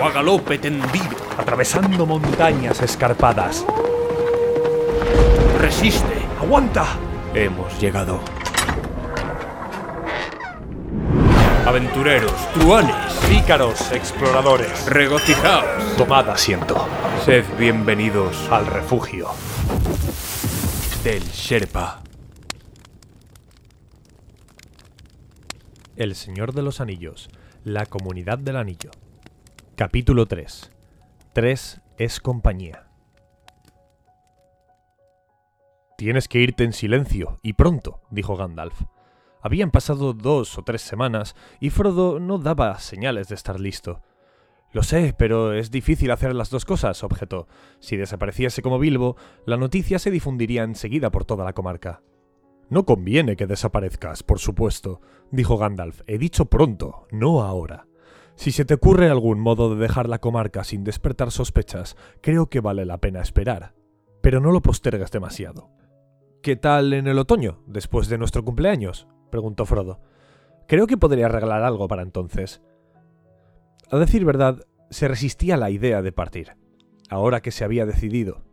O a galope tendido. Atravesando montañas escarpadas. Resiste. ¡Aguanta! Hemos llegado. Aventureros, truanes, Pícaros, exploradores. regocijaos. Tomad asiento. Sed bienvenidos Al refugio. del Sherpa. El Señor de los Anillos. La Comunidad del Anillo. Capítulo 3. 3 es compañía. Tienes que irte en silencio, y pronto, dijo Gandalf. Habían pasado dos o tres semanas, y Frodo no daba señales de estar listo. Lo sé, pero es difícil hacer las dos cosas, objetó. Si desapareciese como Bilbo, la noticia se difundiría enseguida por toda la comarca. No conviene que desaparezcas, por supuesto, dijo Gandalf. He dicho pronto, no ahora. Si se te ocurre algún modo de dejar la comarca sin despertar sospechas, creo que vale la pena esperar. Pero no lo postergues demasiado. ¿Qué tal en el otoño, después de nuestro cumpleaños? preguntó Frodo. Creo que podría arreglar algo para entonces. A decir verdad, se resistía a la idea de partir, ahora que se había decidido.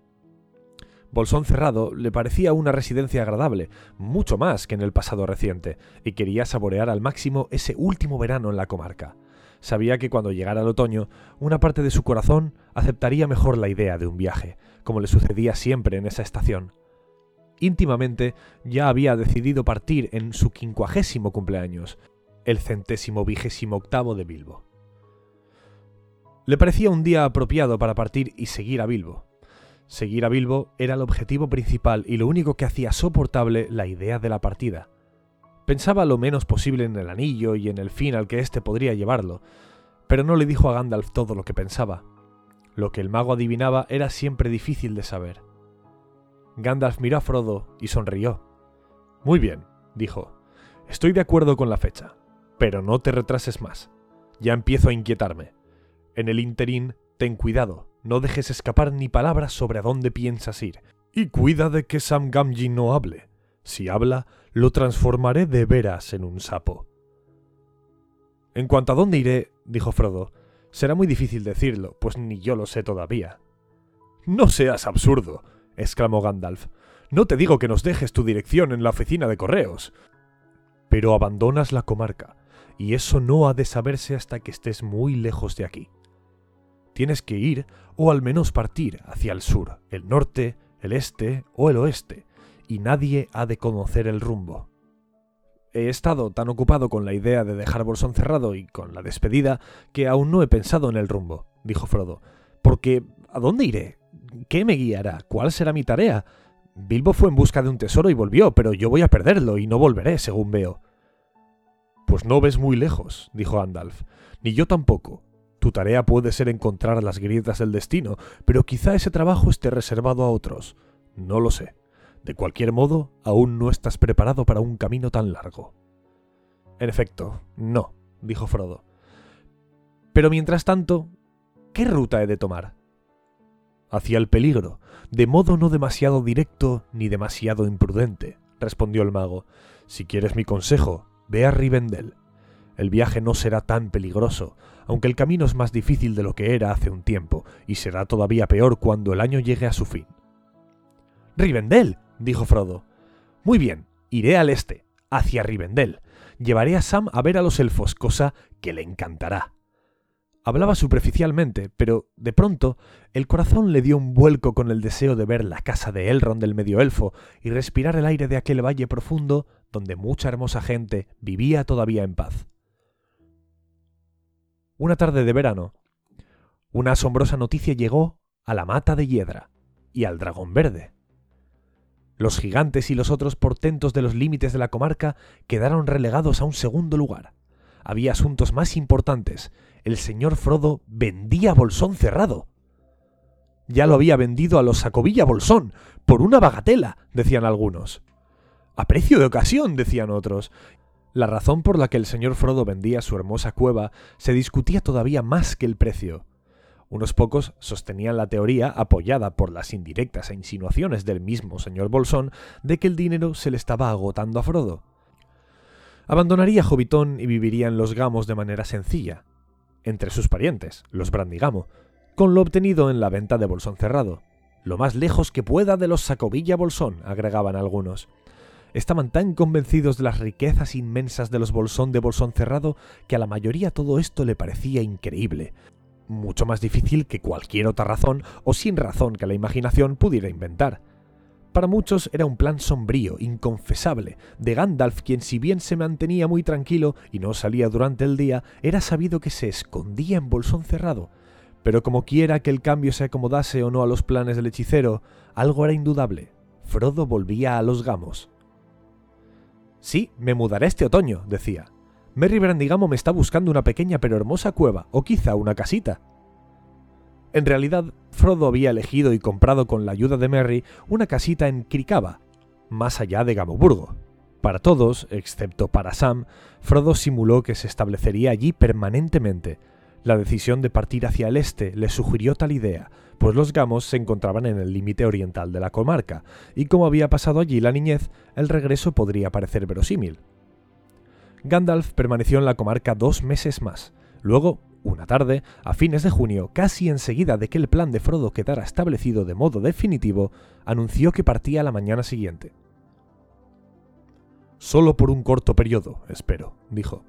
Bolsón Cerrado le parecía una residencia agradable, mucho más que en el pasado reciente, y quería saborear al máximo ese último verano en la comarca. Sabía que cuando llegara el otoño, una parte de su corazón aceptaría mejor la idea de un viaje, como le sucedía siempre en esa estación. Íntimamente ya había decidido partir en su quincuagésimo cumpleaños, el centésimo vigésimo octavo de Bilbo. Le parecía un día apropiado para partir y seguir a Bilbo. Seguir a Bilbo era el objetivo principal y lo único que hacía soportable la idea de la partida. Pensaba lo menos posible en el anillo y en el fin al que éste podría llevarlo, pero no le dijo a Gandalf todo lo que pensaba. Lo que el mago adivinaba era siempre difícil de saber. Gandalf miró a Frodo y sonrió. Muy bien, dijo. Estoy de acuerdo con la fecha, pero no te retrases más. Ya empiezo a inquietarme. En el interín, ten cuidado, no dejes escapar ni palabras sobre a dónde piensas ir, y cuida de que Sam Gamgee no hable. Si habla, lo transformaré de veras en un sapo. En cuanto a dónde iré, dijo Frodo, será muy difícil decirlo, pues ni yo lo sé todavía. No seas absurdo, exclamó Gandalf. No te digo que nos dejes tu dirección en la oficina de correos. Pero abandonas la comarca, y eso no ha de saberse hasta que estés muy lejos de aquí. Tienes que ir, o al menos partir, hacia el sur, el norte, el este o el oeste, y nadie ha de conocer el rumbo. He estado tan ocupado con la idea de dejar Bolsón cerrado y con la despedida que aún no he pensado en el rumbo, dijo Frodo. Porque, ¿a dónde iré? ¿Qué me guiará? ¿Cuál será mi tarea? Bilbo fue en busca de un tesoro y volvió, pero yo voy a perderlo y no volveré, según veo. Pues no ves muy lejos, dijo Andalf. Ni yo tampoco. Tu tarea puede ser encontrar las grietas del destino, pero quizá ese trabajo esté reservado a otros. No lo sé. De cualquier modo, aún no estás preparado para un camino tan largo. En efecto, no, dijo Frodo. Pero mientras tanto, ¿qué ruta he de tomar? Hacia el peligro, de modo no demasiado directo ni demasiado imprudente, respondió el mago. Si quieres mi consejo, ve a Rivendell. El viaje no será tan peligroso, aunque el camino es más difícil de lo que era hace un tiempo, y será todavía peor cuando el año llegue a su fin. Rivendell, dijo Frodo. Muy bien, iré al este, hacia Rivendell. Llevaré a Sam a ver a los elfos, cosa que le encantará. Hablaba superficialmente, pero de pronto el corazón le dio un vuelco con el deseo de ver la casa de Elrond del medio elfo y respirar el aire de aquel valle profundo donde mucha hermosa gente vivía todavía en paz. Una tarde de verano, una asombrosa noticia llegó a la mata de hiedra y al dragón verde. Los gigantes y los otros portentos de los límites de la comarca quedaron relegados a un segundo lugar. Había asuntos más importantes. El señor Frodo vendía Bolsón cerrado. Ya lo había vendido a los Sacovilla Bolsón, por una bagatela, decían algunos. A precio de ocasión, decían otros. La razón por la que el señor Frodo vendía su hermosa cueva se discutía todavía más que el precio. Unos pocos sostenían la teoría, apoyada por las indirectas e insinuaciones del mismo señor Bolsón, de que el dinero se le estaba agotando a Frodo. Abandonaría Jovitón y viviría en los Gamos de manera sencilla, entre sus parientes, los Brandigamo, con lo obtenido en la venta de Bolsón cerrado. Lo más lejos que pueda de los Sacovilla Bolsón, agregaban algunos. Estaban tan convencidos de las riquezas inmensas de los Bolsón de Bolsón cerrado que a la mayoría todo esto le parecía increíble, mucho más difícil que cualquier otra razón o sin razón que la imaginación pudiera inventar. Para muchos era un plan sombrío, inconfesable, de Gandalf, quien si bien se mantenía muy tranquilo y no salía durante el día, era sabido que se escondía en bolsón cerrado. Pero como quiera que el cambio se acomodase o no a los planes del hechicero, algo era indudable. Frodo volvía a los gamos. Sí, me mudaré este otoño, decía. Merry Brandigamo me está buscando una pequeña pero hermosa cueva, o quizá una casita. En realidad, Frodo había elegido y comprado con la ayuda de Merry una casita en Krikaba, más allá de Gamoburgo. Para todos, excepto para Sam, Frodo simuló que se establecería allí permanentemente. La decisión de partir hacia el este le sugirió tal idea, pues los Gamos se encontraban en el límite oriental de la comarca, y como había pasado allí la niñez, el regreso podría parecer verosímil. Gandalf permaneció en la comarca dos meses más. Luego una tarde, a fines de junio, casi enseguida de que el plan de Frodo quedara establecido de modo definitivo, anunció que partía la mañana siguiente. Solo por un corto periodo, espero, dijo.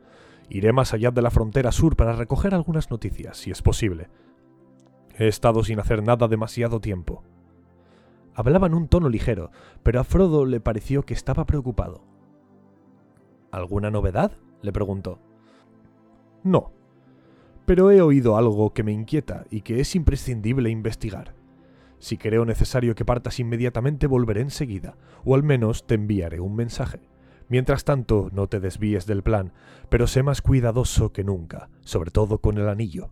Iré más allá de la frontera sur para recoger algunas noticias, si es posible. He estado sin hacer nada demasiado tiempo. Hablaba en un tono ligero, pero a Frodo le pareció que estaba preocupado. ¿Alguna novedad? le preguntó. No, pero he oído algo que me inquieta y que es imprescindible investigar. Si creo necesario que partas inmediatamente, volveré enseguida, o al menos te enviaré un mensaje. Mientras tanto, no te desvíes del plan, pero sé más cuidadoso que nunca, sobre todo con el anillo.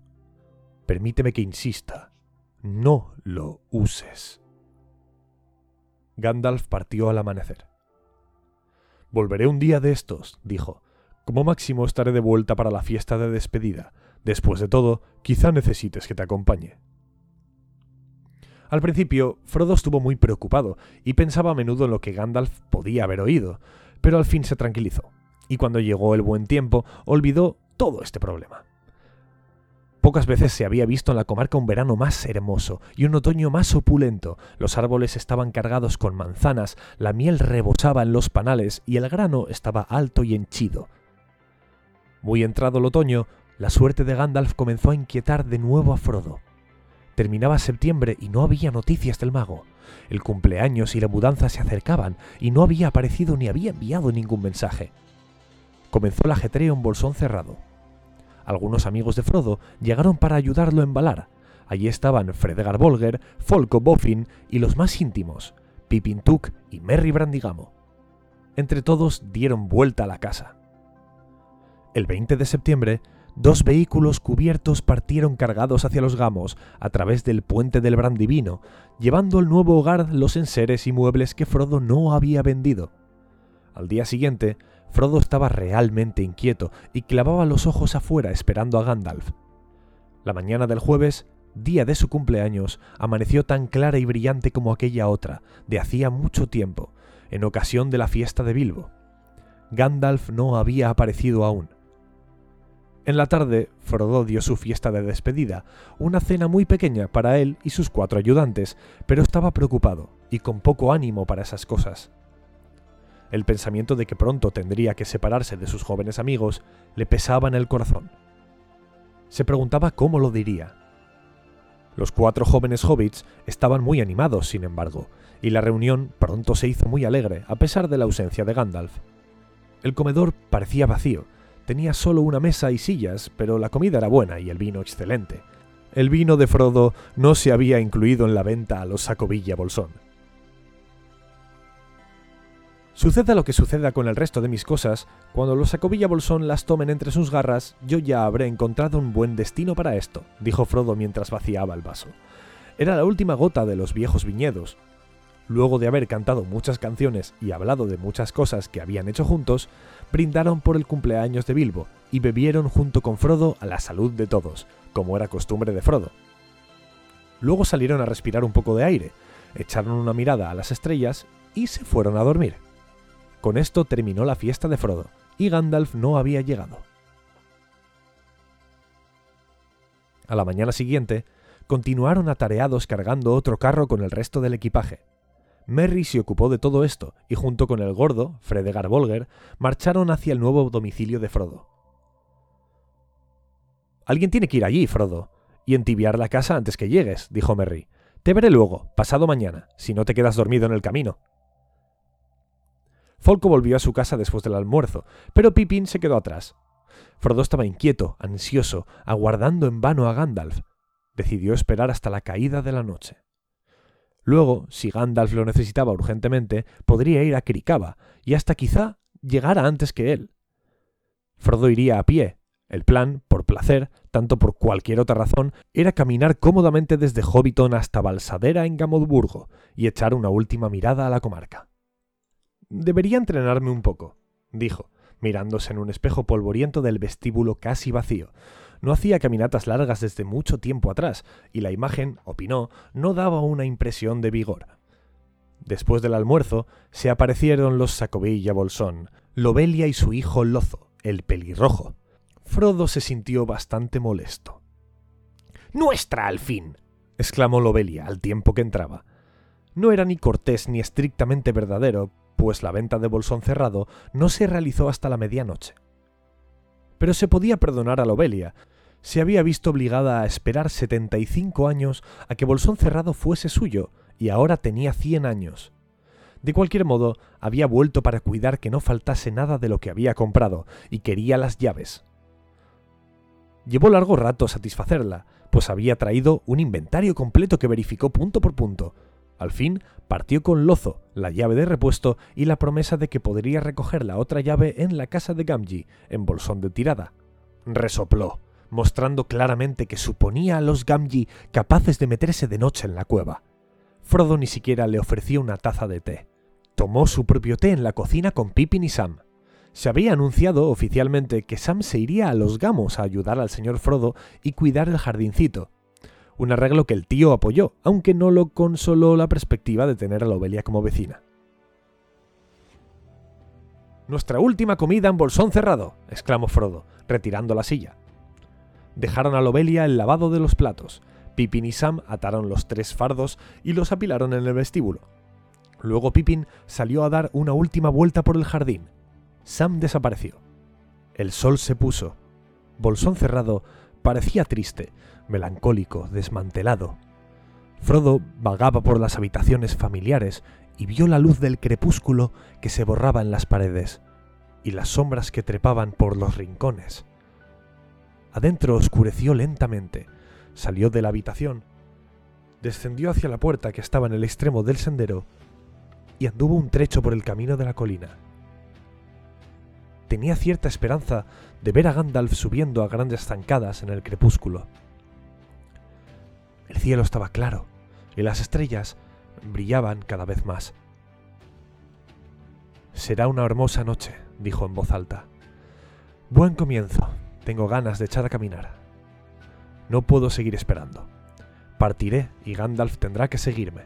Permíteme que insista, no lo uses. Gandalf partió al amanecer. Volveré un día de estos, dijo. Como máximo estaré de vuelta para la fiesta de despedida, Después de todo, quizá necesites que te acompañe. Al principio, Frodo estuvo muy preocupado y pensaba a menudo en lo que Gandalf podía haber oído, pero al fin se tranquilizó, y cuando llegó el buen tiempo, olvidó todo este problema. Pocas veces se había visto en la comarca un verano más hermoso y un otoño más opulento. Los árboles estaban cargados con manzanas, la miel rebosaba en los panales y el grano estaba alto y henchido. Muy entrado el otoño, la suerte de Gandalf comenzó a inquietar de nuevo a Frodo. Terminaba septiembre y no había noticias del mago. El cumpleaños y la mudanza se acercaban y no había aparecido ni había enviado ningún mensaje. Comenzó el ajetreo en bolsón cerrado. Algunos amigos de Frodo llegaron para ayudarlo a embalar. Allí estaban Fredegar Bolger, Folco Boffin y los más íntimos, Pippin Took y Merry Brandigamo. Entre todos dieron vuelta a la casa. El 20 de septiembre, Dos vehículos cubiertos partieron cargados hacia los gamos a través del puente del Brandivino, llevando al nuevo hogar los enseres y muebles que Frodo no había vendido. Al día siguiente, Frodo estaba realmente inquieto y clavaba los ojos afuera esperando a Gandalf. La mañana del jueves, día de su cumpleaños, amaneció tan clara y brillante como aquella otra, de hacía mucho tiempo, en ocasión de la fiesta de Bilbo. Gandalf no había aparecido aún. En la tarde, Frodo dio su fiesta de despedida, una cena muy pequeña para él y sus cuatro ayudantes, pero estaba preocupado y con poco ánimo para esas cosas. El pensamiento de que pronto tendría que separarse de sus jóvenes amigos le pesaba en el corazón. Se preguntaba cómo lo diría. Los cuatro jóvenes hobbits estaban muy animados, sin embargo, y la reunión pronto se hizo muy alegre, a pesar de la ausencia de Gandalf. El comedor parecía vacío, tenía solo una mesa y sillas, pero la comida era buena y el vino excelente. El vino de Frodo no se había incluido en la venta a los Sacovilla Bolsón. Suceda lo que suceda con el resto de mis cosas, cuando los Sacovilla Bolsón las tomen entre sus garras, yo ya habré encontrado un buen destino para esto, dijo Frodo mientras vaciaba el vaso. Era la última gota de los viejos viñedos. Luego de haber cantado muchas canciones y hablado de muchas cosas que habían hecho juntos, brindaron por el cumpleaños de Bilbo y bebieron junto con Frodo a la salud de todos, como era costumbre de Frodo. Luego salieron a respirar un poco de aire, echaron una mirada a las estrellas y se fueron a dormir. Con esto terminó la fiesta de Frodo, y Gandalf no había llegado. A la mañana siguiente, continuaron atareados cargando otro carro con el resto del equipaje. Merry se ocupó de todo esto, y junto con el gordo, Fredegar Bolger, marcharon hacia el nuevo domicilio de Frodo. Alguien tiene que ir allí, Frodo, y entibiar la casa antes que llegues, dijo Merry. Te veré luego, pasado mañana, si no te quedas dormido en el camino. Folco volvió a su casa después del almuerzo, pero Pippin se quedó atrás. Frodo estaba inquieto, ansioso, aguardando en vano a Gandalf. Decidió esperar hasta la caída de la noche. Luego, si Gandalf lo necesitaba urgentemente, podría ir a Kirikaba, y hasta quizá llegara antes que él. Frodo iría a pie. El plan, por placer, tanto por cualquier otra razón, era caminar cómodamente desde Hobbiton hasta Balsadera en Gamodburgo y echar una última mirada a la comarca. Debería entrenarme un poco, dijo, mirándose en un espejo polvoriento del vestíbulo casi vacío. No hacía caminatas largas desde mucho tiempo atrás, y la imagen, opinó, no daba una impresión de vigor. Después del almuerzo, se aparecieron los Sacovilla Bolsón, Lobelia y su hijo Lozo, el pelirrojo. Frodo se sintió bastante molesto. ¡Nuestra, al fin! exclamó Lobelia al tiempo que entraba. No era ni cortés ni estrictamente verdadero, pues la venta de Bolsón cerrado no se realizó hasta la medianoche. Pero se podía perdonar a Lobelia. Se había visto obligada a esperar 75 años a que Bolsón cerrado fuese suyo, y ahora tenía 100 años. De cualquier modo, había vuelto para cuidar que no faltase nada de lo que había comprado, y quería las llaves. Llevó largo rato satisfacerla, pues había traído un inventario completo que verificó punto por punto, al fin partió con Lozo, la llave de repuesto y la promesa de que podría recoger la otra llave en la casa de Gamji, en bolsón de tirada. Resopló, mostrando claramente que suponía a los Gamji capaces de meterse de noche en la cueva. Frodo ni siquiera le ofreció una taza de té. Tomó su propio té en la cocina con Pippin y Sam. Se había anunciado oficialmente que Sam se iría a los gamos a ayudar al señor Frodo y cuidar el jardincito, un arreglo que el tío apoyó, aunque no lo consoló la perspectiva de tener a Lobelia como vecina. Nuestra última comida en bolsón cerrado, exclamó Frodo, retirando la silla. Dejaron a Lobelia el lavado de los platos. Pippin y Sam ataron los tres fardos y los apilaron en el vestíbulo. Luego Pippin salió a dar una última vuelta por el jardín. Sam desapareció. El sol se puso. Bolsón cerrado parecía triste, melancólico, desmantelado. Frodo vagaba por las habitaciones familiares y vio la luz del crepúsculo que se borraba en las paredes y las sombras que trepaban por los rincones. Adentro oscureció lentamente, salió de la habitación, descendió hacia la puerta que estaba en el extremo del sendero y anduvo un trecho por el camino de la colina. Tenía cierta esperanza de ver a Gandalf subiendo a grandes zancadas en el crepúsculo. El cielo estaba claro y las estrellas brillaban cada vez más. Será una hermosa noche, dijo en voz alta. Buen comienzo. Tengo ganas de echar a caminar. No puedo seguir esperando. Partiré y Gandalf tendrá que seguirme.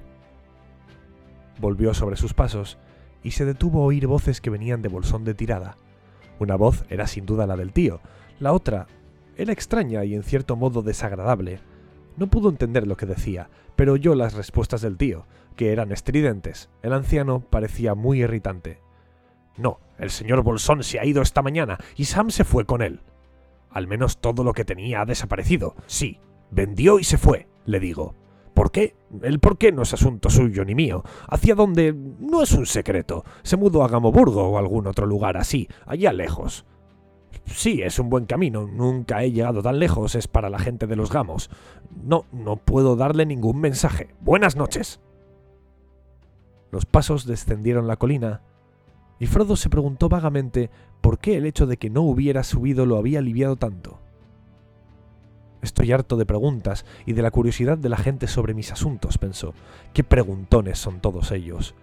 Volvió sobre sus pasos y se detuvo a oír voces que venían de bolsón de tirada. Una voz era sin duda la del tío, la otra era extraña y en cierto modo desagradable, no pudo entender lo que decía, pero oyó las respuestas del tío, que eran estridentes. El anciano parecía muy irritante. No, el señor Bolsón se ha ido esta mañana y Sam se fue con él. Al menos todo lo que tenía ha desaparecido. Sí, vendió y se fue, le digo. ¿Por qué? El por qué no es asunto suyo ni mío. Hacia dónde no es un secreto. Se mudó a Gamoburgo o algún otro lugar así, allá lejos. Sí, es un buen camino. Nunca he llegado tan lejos. Es para la gente de los gamos. No, no puedo darle ningún mensaje. Buenas noches. Los pasos descendieron la colina, y Frodo se preguntó vagamente por qué el hecho de que no hubiera subido lo había aliviado tanto. Estoy harto de preguntas y de la curiosidad de la gente sobre mis asuntos, pensó. Qué preguntones son todos ellos.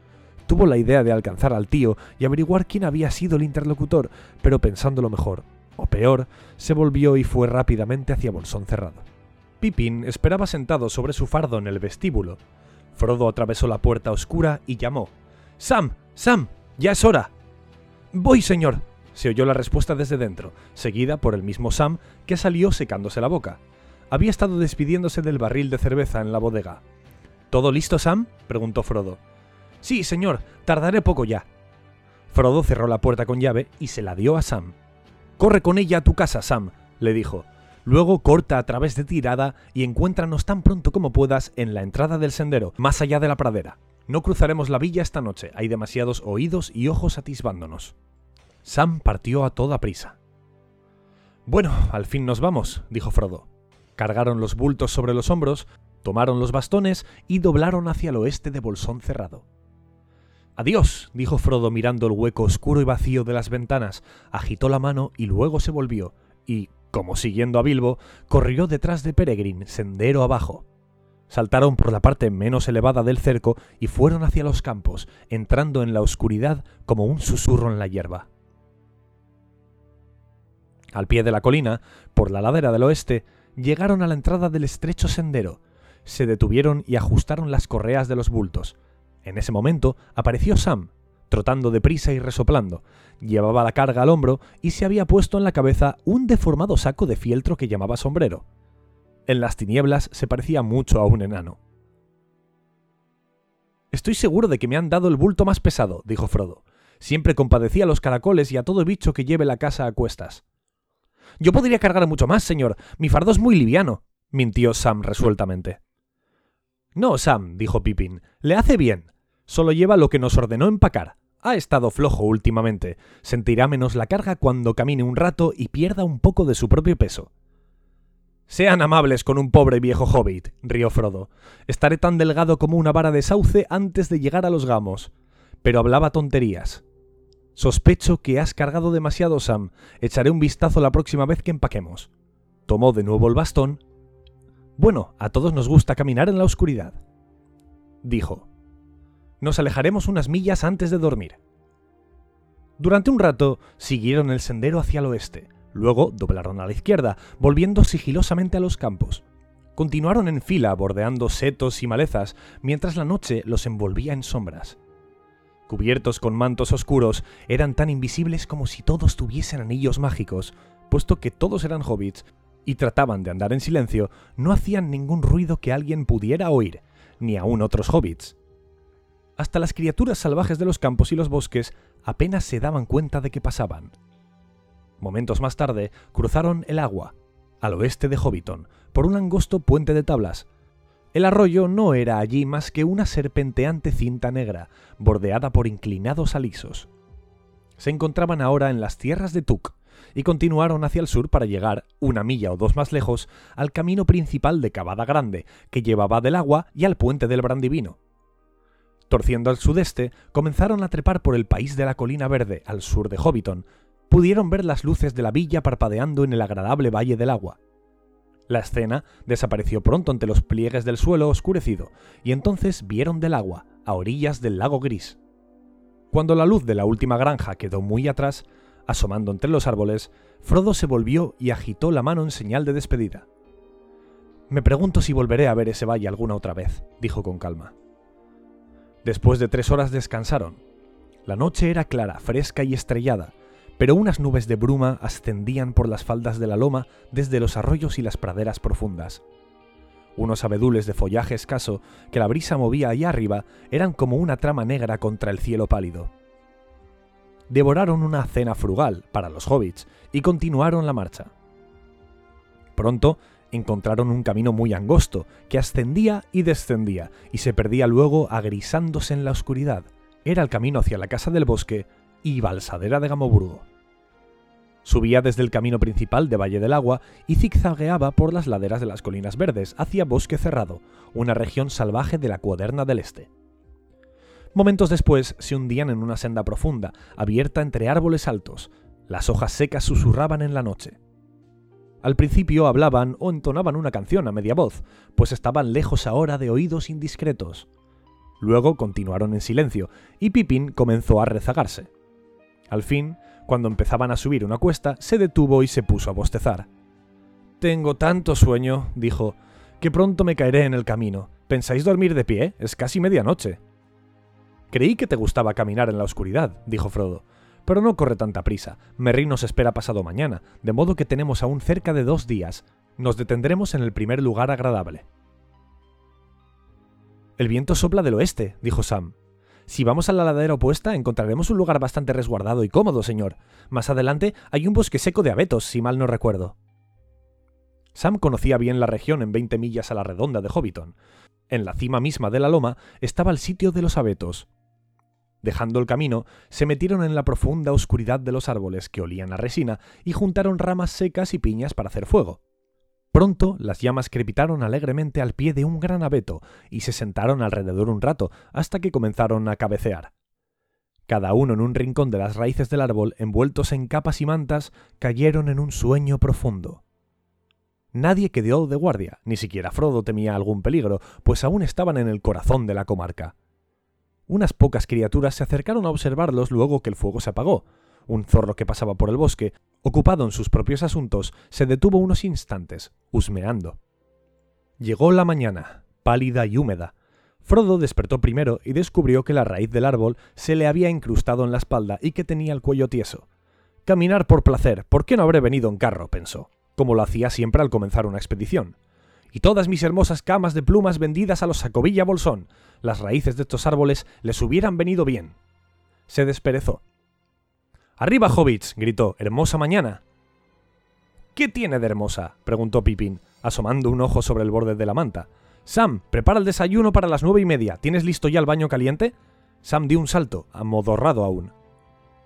Tuvo la idea de alcanzar al tío y averiguar quién había sido el interlocutor, pero pensándolo mejor, o peor, se volvió y fue rápidamente hacia Bolsón cerrado. Pippin esperaba sentado sobre su fardo en el vestíbulo. Frodo atravesó la puerta oscura y llamó. Sam, Sam, ya es hora. Voy, señor, se oyó la respuesta desde dentro, seguida por el mismo Sam, que salió secándose la boca. Había estado despidiéndose del barril de cerveza en la bodega. ¿Todo listo, Sam? preguntó Frodo. Sí, señor, tardaré poco ya. Frodo cerró la puerta con llave y se la dio a Sam. Corre con ella a tu casa, Sam, le dijo. Luego corta a través de tirada y encuéntranos tan pronto como puedas en la entrada del sendero, más allá de la pradera. No cruzaremos la villa esta noche, hay demasiados oídos y ojos atisbándonos. Sam partió a toda prisa. Bueno, al fin nos vamos, dijo Frodo. Cargaron los bultos sobre los hombros, tomaron los bastones y doblaron hacia el oeste de Bolsón cerrado. Adiós, dijo Frodo mirando el hueco oscuro y vacío de las ventanas, agitó la mano y luego se volvió, y, como siguiendo a Bilbo, corrió detrás de Peregrin, sendero abajo. Saltaron por la parte menos elevada del cerco y fueron hacia los campos, entrando en la oscuridad como un susurro en la hierba. Al pie de la colina, por la ladera del oeste, llegaron a la entrada del estrecho sendero, se detuvieron y ajustaron las correas de los bultos, en ese momento apareció Sam, trotando deprisa y resoplando. Llevaba la carga al hombro y se había puesto en la cabeza un deformado saco de fieltro que llamaba sombrero. En las tinieblas se parecía mucho a un enano. Estoy seguro de que me han dado el bulto más pesado, dijo Frodo. Siempre compadecía a los caracoles y a todo bicho que lleve la casa a cuestas. Yo podría cargar mucho más, señor. Mi fardo es muy liviano, mintió Sam resueltamente. No, Sam, dijo Pippin, le hace bien. Solo lleva lo que nos ordenó empacar. Ha estado flojo últimamente. Sentirá menos la carga cuando camine un rato y pierda un poco de su propio peso. Sean amables con un pobre viejo hobbit, rió Frodo. Estaré tan delgado como una vara de sauce antes de llegar a los gamos. Pero hablaba tonterías. Sospecho que has cargado demasiado, Sam. Echaré un vistazo la próxima vez que empaquemos. Tomó de nuevo el bastón. Bueno, a todos nos gusta caminar en la oscuridad. Dijo. Nos alejaremos unas millas antes de dormir. Durante un rato siguieron el sendero hacia el oeste, luego doblaron a la izquierda, volviendo sigilosamente a los campos. Continuaron en fila, bordeando setos y malezas, mientras la noche los envolvía en sombras. Cubiertos con mantos oscuros, eran tan invisibles como si todos tuviesen anillos mágicos, puesto que todos eran hobbits y trataban de andar en silencio, no hacían ningún ruido que alguien pudiera oír, ni aun otros hobbits. Hasta las criaturas salvajes de los campos y los bosques apenas se daban cuenta de que pasaban. Momentos más tarde cruzaron el agua, al oeste de Hobbiton, por un angosto puente de tablas. El arroyo no era allí más que una serpenteante cinta negra, bordeada por inclinados alisos. Se encontraban ahora en las tierras de Tuk, y continuaron hacia el sur para llegar, una milla o dos más lejos, al camino principal de Cavada Grande, que llevaba del agua y al puente del Brandivino. Torciendo al sudeste, comenzaron a trepar por el país de la colina verde, al sur de Hobbiton. Pudieron ver las luces de la villa parpadeando en el agradable valle del agua. La escena desapareció pronto ante los pliegues del suelo oscurecido, y entonces vieron del agua, a orillas del lago gris. Cuando la luz de la última granja quedó muy atrás, asomando entre los árboles, Frodo se volvió y agitó la mano en señal de despedida. Me pregunto si volveré a ver ese valle alguna otra vez, dijo con calma. Después de tres horas descansaron. La noche era clara, fresca y estrellada, pero unas nubes de bruma ascendían por las faldas de la loma desde los arroyos y las praderas profundas. Unos abedules de follaje escaso que la brisa movía allá arriba eran como una trama negra contra el cielo pálido. Devoraron una cena frugal para los hobbits y continuaron la marcha. Pronto encontraron un camino muy angosto, que ascendía y descendía, y se perdía luego agrisándose en la oscuridad. Era el camino hacia la casa del bosque y Balsadera de Gamoburgo. Subía desde el camino principal de Valle del Agua y zigzagueaba por las laderas de las Colinas Verdes hacia Bosque Cerrado, una región salvaje de la Cuaderna del Este. Momentos después se hundían en una senda profunda, abierta entre árboles altos. Las hojas secas susurraban en la noche. Al principio hablaban o entonaban una canción a media voz, pues estaban lejos ahora de oídos indiscretos. Luego continuaron en silencio, y Pipín comenzó a rezagarse. Al fin, cuando empezaban a subir una cuesta, se detuvo y se puso a bostezar. Tengo tanto sueño, dijo, que pronto me caeré en el camino. ¿Pensáis dormir de pie? Es casi medianoche. Creí que te gustaba caminar en la oscuridad, dijo Frodo. Pero no corre tanta prisa. Merry nos espera pasado mañana, de modo que tenemos aún cerca de dos días. Nos detendremos en el primer lugar agradable. El viento sopla del oeste, dijo Sam. Si vamos a la ladera opuesta, encontraremos un lugar bastante resguardado y cómodo, señor. Más adelante hay un bosque seco de abetos, si mal no recuerdo. Sam conocía bien la región en 20 millas a la redonda de Hobbiton. En la cima misma de la loma estaba el sitio de los abetos. Dejando el camino, se metieron en la profunda oscuridad de los árboles que olían a resina y juntaron ramas secas y piñas para hacer fuego. Pronto las llamas crepitaron alegremente al pie de un gran abeto y se sentaron alrededor un rato hasta que comenzaron a cabecear. Cada uno en un rincón de las raíces del árbol, envueltos en capas y mantas, cayeron en un sueño profundo. Nadie quedó de guardia, ni siquiera Frodo temía algún peligro, pues aún estaban en el corazón de la comarca. Unas pocas criaturas se acercaron a observarlos luego que el fuego se apagó, un zorro que pasaba por el bosque, ocupado en sus propios asuntos, se detuvo unos instantes, husmeando. Llegó la mañana, pálida y húmeda. Frodo despertó primero y descubrió que la raíz del árbol se le había incrustado en la espalda y que tenía el cuello tieso. Caminar por placer, ¿por qué no habré venido en carro? pensó, como lo hacía siempre al comenzar una expedición. Y todas mis hermosas camas de plumas vendidas a los Sacovilla Bolsón, las raíces de estos árboles les hubieran venido bien. Se desperezó, ¡Arriba, hobbits! gritó. ¡Hermosa mañana! ¿Qué tiene de hermosa? preguntó Pippin, asomando un ojo sobre el borde de la manta. Sam, prepara el desayuno para las nueve y media. ¿Tienes listo ya el baño caliente? Sam dio un salto, amodorrado aún.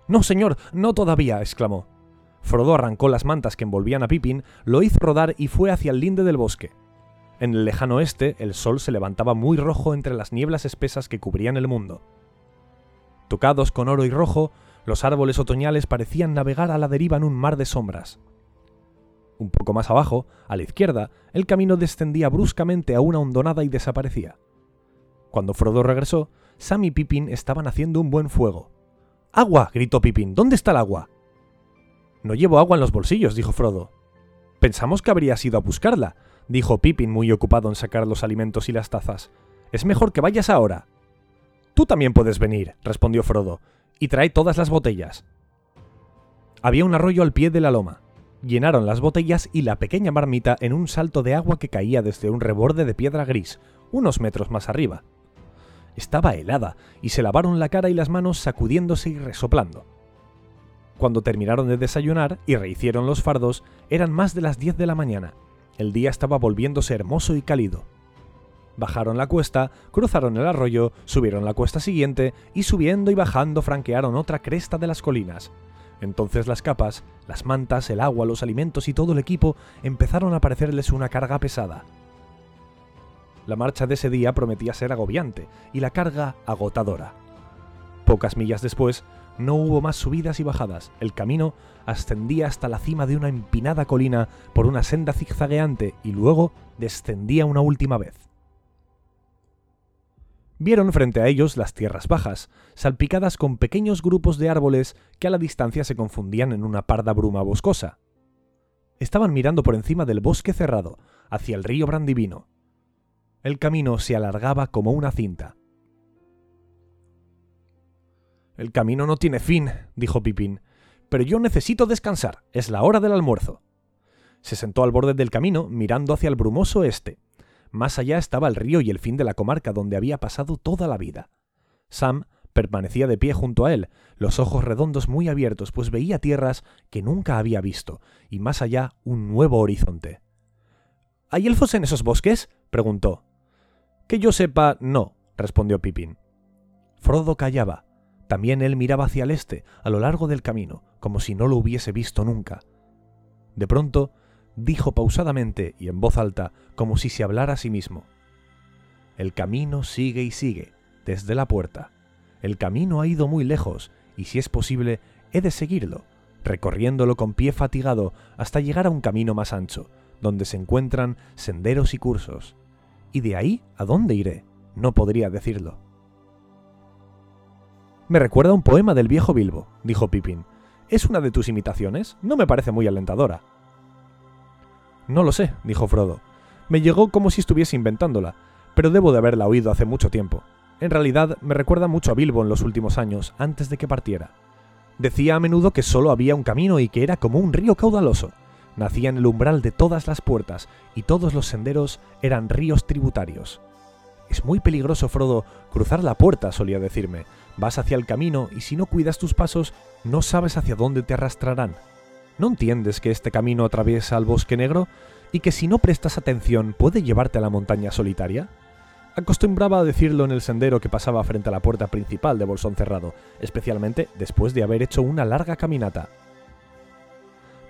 No, señor, no todavía, exclamó. Frodo arrancó las mantas que envolvían a Pippin, lo hizo rodar y fue hacia el linde del bosque. En el lejano oeste, el sol se levantaba muy rojo entre las nieblas espesas que cubrían el mundo. Tocados con oro y rojo, los árboles otoñales parecían navegar a la deriva en un mar de sombras. Un poco más abajo, a la izquierda, el camino descendía bruscamente a una hondonada y desaparecía. Cuando Frodo regresó, Sam y Pippin estaban haciendo un buen fuego. ¡Agua! gritó Pippin. ¿Dónde está el agua? No llevo agua en los bolsillos, dijo Frodo. Pensamos que habrías ido a buscarla, dijo Pippin muy ocupado en sacar los alimentos y las tazas. Es mejor que vayas ahora. Tú también puedes venir, respondió Frodo, y trae todas las botellas. Había un arroyo al pie de la loma. Llenaron las botellas y la pequeña marmita en un salto de agua que caía desde un reborde de piedra gris, unos metros más arriba. Estaba helada y se lavaron la cara y las manos sacudiéndose y resoplando. Cuando terminaron de desayunar y rehicieron los fardos, eran más de las 10 de la mañana. El día estaba volviéndose hermoso y cálido. Bajaron la cuesta, cruzaron el arroyo, subieron la cuesta siguiente y subiendo y bajando franquearon otra cresta de las colinas. Entonces las capas, las mantas, el agua, los alimentos y todo el equipo empezaron a parecerles una carga pesada. La marcha de ese día prometía ser agobiante y la carga agotadora. Pocas millas después, no hubo más subidas y bajadas. El camino ascendía hasta la cima de una empinada colina por una senda zigzagueante y luego descendía una última vez vieron frente a ellos las tierras bajas, salpicadas con pequeños grupos de árboles que a la distancia se confundían en una parda bruma boscosa. Estaban mirando por encima del bosque cerrado, hacia el río Brandivino. El camino se alargaba como una cinta. El camino no tiene fin, dijo Pipín, pero yo necesito descansar, es la hora del almuerzo. Se sentó al borde del camino, mirando hacia el brumoso este, más allá estaba el río y el fin de la comarca donde había pasado toda la vida. Sam permanecía de pie junto a él, los ojos redondos muy abiertos, pues veía tierras que nunca había visto, y más allá un nuevo horizonte. ¿Hay elfos en esos bosques? preguntó. Que yo sepa, no, respondió Pippin. Frodo callaba. También él miraba hacia el este, a lo largo del camino, como si no lo hubiese visto nunca. De pronto, dijo pausadamente y en voz alta, como si se hablara a sí mismo. El camino sigue y sigue, desde la puerta. El camino ha ido muy lejos, y si es posible, he de seguirlo, recorriéndolo con pie fatigado hasta llegar a un camino más ancho, donde se encuentran senderos y cursos. ¿Y de ahí a dónde iré? No podría decirlo. Me recuerda un poema del viejo Bilbo, dijo Pippin. ¿Es una de tus imitaciones? No me parece muy alentadora. No lo sé, dijo Frodo. Me llegó como si estuviese inventándola, pero debo de haberla oído hace mucho tiempo. En realidad me recuerda mucho a Bilbo en los últimos años, antes de que partiera. Decía a menudo que solo había un camino y que era como un río caudaloso. Nacía en el umbral de todas las puertas y todos los senderos eran ríos tributarios. Es muy peligroso, Frodo, cruzar la puerta, solía decirme. Vas hacia el camino y si no cuidas tus pasos, no sabes hacia dónde te arrastrarán. ¿No entiendes que este camino atraviesa el bosque negro y que si no prestas atención puede llevarte a la montaña solitaria? Acostumbraba a decirlo en el sendero que pasaba frente a la puerta principal de Bolsón Cerrado, especialmente después de haber hecho una larga caminata.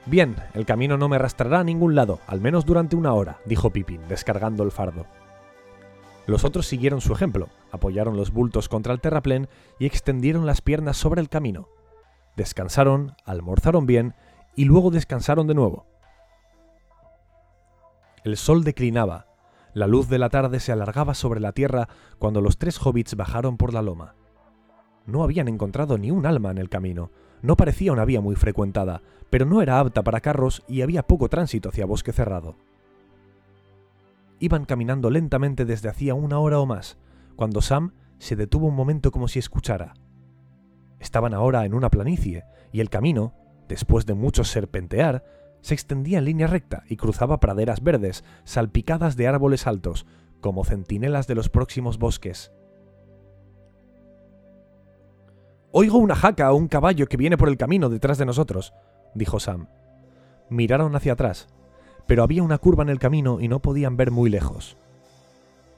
Bien, el camino no me arrastrará a ningún lado, al menos durante una hora, dijo Pippin, descargando el fardo. Los otros siguieron su ejemplo, apoyaron los bultos contra el terraplén y extendieron las piernas sobre el camino. Descansaron, almorzaron bien y luego descansaron de nuevo. El sol declinaba, la luz de la tarde se alargaba sobre la tierra cuando los tres hobbits bajaron por la loma. No habían encontrado ni un alma en el camino, no parecía una vía muy frecuentada, pero no era apta para carros y había poco tránsito hacia bosque cerrado. Iban caminando lentamente desde hacía una hora o más, cuando Sam se detuvo un momento como si escuchara. Estaban ahora en una planicie, y el camino, después de mucho serpentear, se extendía en línea recta y cruzaba praderas verdes, salpicadas de árboles altos, como centinelas de los próximos bosques. Oigo una jaca o un caballo que viene por el camino detrás de nosotros, dijo Sam. Miraron hacia atrás, pero había una curva en el camino y no podían ver muy lejos.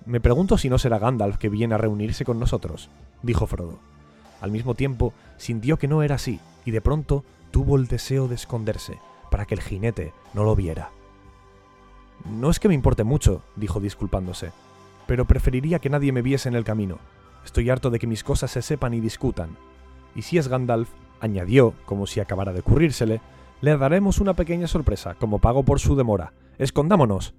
Me pregunto si no será Gandalf que viene a reunirse con nosotros, dijo Frodo. Al mismo tiempo, sintió que no era así, y de pronto tuvo el deseo de esconderse, para que el jinete no lo viera. No es que me importe mucho, dijo disculpándose, pero preferiría que nadie me viese en el camino. Estoy harto de que mis cosas se sepan y discutan. Y si es Gandalf, añadió, como si acabara de ocurrírsele, le daremos una pequeña sorpresa, como pago por su demora. Escondámonos.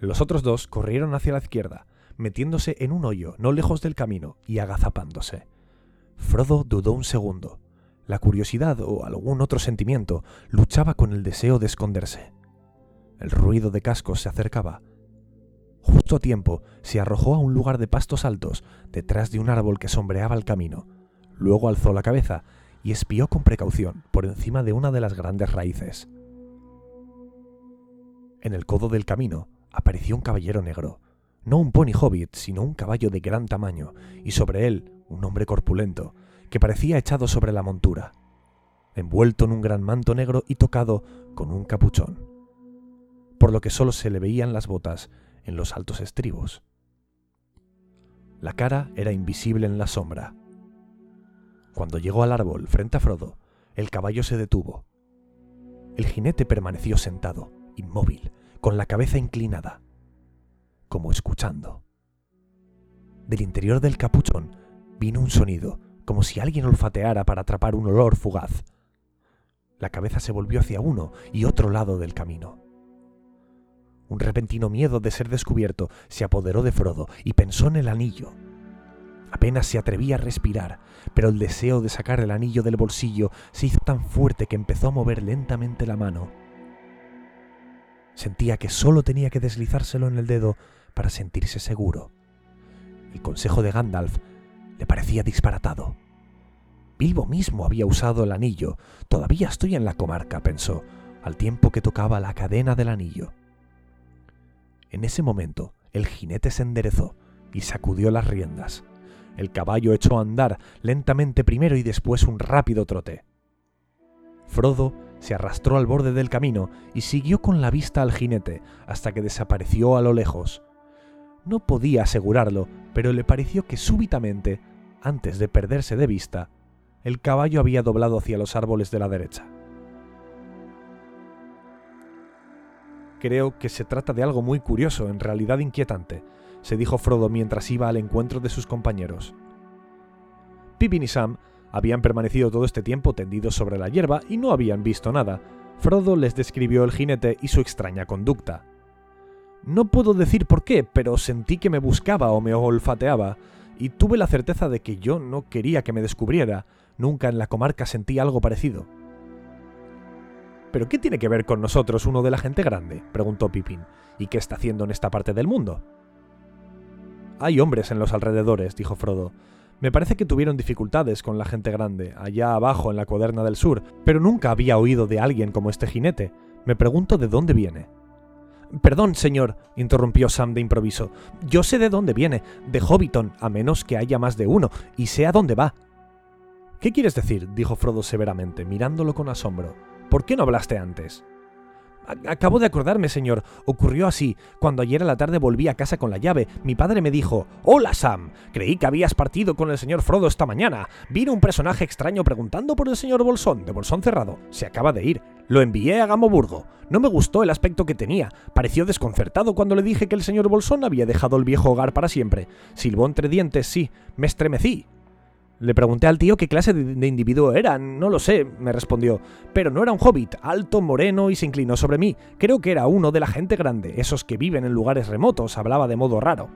Los otros dos corrieron hacia la izquierda, metiéndose en un hoyo no lejos del camino y agazapándose. Frodo dudó un segundo. La curiosidad o algún otro sentimiento luchaba con el deseo de esconderse. El ruido de cascos se acercaba. Justo a tiempo se arrojó a un lugar de pastos altos, detrás de un árbol que sombreaba el camino. Luego alzó la cabeza y espió con precaución por encima de una de las grandes raíces. En el codo del camino apareció un caballero negro, no un pony hobbit, sino un caballo de gran tamaño, y sobre él un hombre corpulento, que parecía echado sobre la montura, envuelto en un gran manto negro y tocado con un capuchón, por lo que solo se le veían las botas en los altos estribos. La cara era invisible en la sombra. Cuando llegó al árbol frente a Frodo, el caballo se detuvo. El jinete permaneció sentado, inmóvil, con la cabeza inclinada, como escuchando. Del interior del capuchón vino un sonido, como si alguien olfateara para atrapar un olor fugaz. La cabeza se volvió hacia uno y otro lado del camino. Un repentino miedo de ser descubierto se apoderó de Frodo y pensó en el anillo. Apenas se atrevía a respirar, pero el deseo de sacar el anillo del bolsillo se hizo tan fuerte que empezó a mover lentamente la mano. Sentía que solo tenía que deslizárselo en el dedo para sentirse seguro. El consejo de Gandalf le parecía disparatado. Bilbo mismo había usado el anillo. Todavía estoy en la comarca, pensó, al tiempo que tocaba la cadena del anillo. En ese momento, el jinete se enderezó y sacudió las riendas. El caballo echó a andar lentamente primero y después un rápido trote. Frodo se arrastró al borde del camino y siguió con la vista al jinete hasta que desapareció a lo lejos. No podía asegurarlo, pero le pareció que súbitamente, antes de perderse de vista, el caballo había doblado hacia los árboles de la derecha. Creo que se trata de algo muy curioso, en realidad inquietante, se dijo Frodo mientras iba al encuentro de sus compañeros. Pippin y Sam habían permanecido todo este tiempo tendidos sobre la hierba y no habían visto nada. Frodo les describió el jinete y su extraña conducta. No puedo decir por qué, pero sentí que me buscaba o me olfateaba, y tuve la certeza de que yo no quería que me descubriera. Nunca en la comarca sentí algo parecido. ¿Pero qué tiene que ver con nosotros uno de la gente grande? preguntó Pippin. ¿Y qué está haciendo en esta parte del mundo? Hay hombres en los alrededores, dijo Frodo. Me parece que tuvieron dificultades con la gente grande, allá abajo en la cuaderna del sur, pero nunca había oído de alguien como este jinete. Me pregunto de dónde viene. Perdón, señor, interrumpió Sam de improviso. Yo sé de dónde viene, de Hobbiton, a menos que haya más de uno, y sé a dónde va. ¿Qué quieres decir? dijo Frodo severamente, mirándolo con asombro. ¿Por qué no hablaste antes? Acabo de acordarme, señor. Ocurrió así. Cuando ayer a la tarde volví a casa con la llave, mi padre me dijo, Hola, Sam. Creí que habías partido con el señor Frodo esta mañana. Vino un personaje extraño preguntando por el señor Bolsón, de Bolsón Cerrado. Se acaba de ir. Lo envié a Gamoburgo. No me gustó el aspecto que tenía. Pareció desconcertado cuando le dije que el señor Bolsón había dejado el viejo hogar para siempre. Silbó entre dientes, sí. Me estremecí. Le pregunté al tío qué clase de, individuo era, no lo sé, me respondió. Pero no era un hobbit, alto, moreno y se inclinó sobre mí. Creo que era uno de la gente grande, esos que viven en lugares remotos, hablaba de modo raro.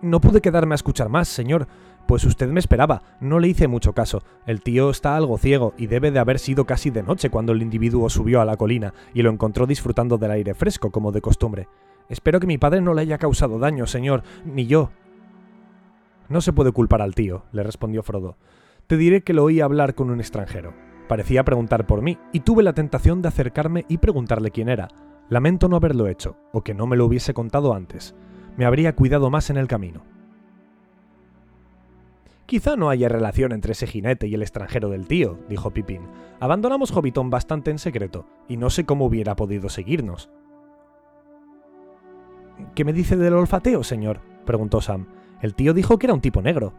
No pude quedarme a escuchar más, señor, pues usted me esperaba, no le hice mucho caso. El tío está algo ciego y debe de haber sido casi de noche cuando el individuo subió a la colina y lo encontró disfrutando del aire fresco como de costumbre. Espero que mi padre no le haya causado daño, señor, ni yo. No se puede culpar al tío, le respondió Frodo. Te diré que lo oí hablar con un extranjero. Parecía preguntar por mí, y tuve la tentación de acercarme y preguntarle quién era. Lamento no haberlo hecho, o que no me lo hubiese contado antes. Me habría cuidado más en el camino. Quizá no haya relación entre ese jinete y el extranjero del tío, dijo Pipín. Abandonamos Hobbiton bastante en secreto, y no sé cómo hubiera podido seguirnos. ¿Qué me dice del olfateo, señor? preguntó Sam. El tío dijo que era un tipo negro.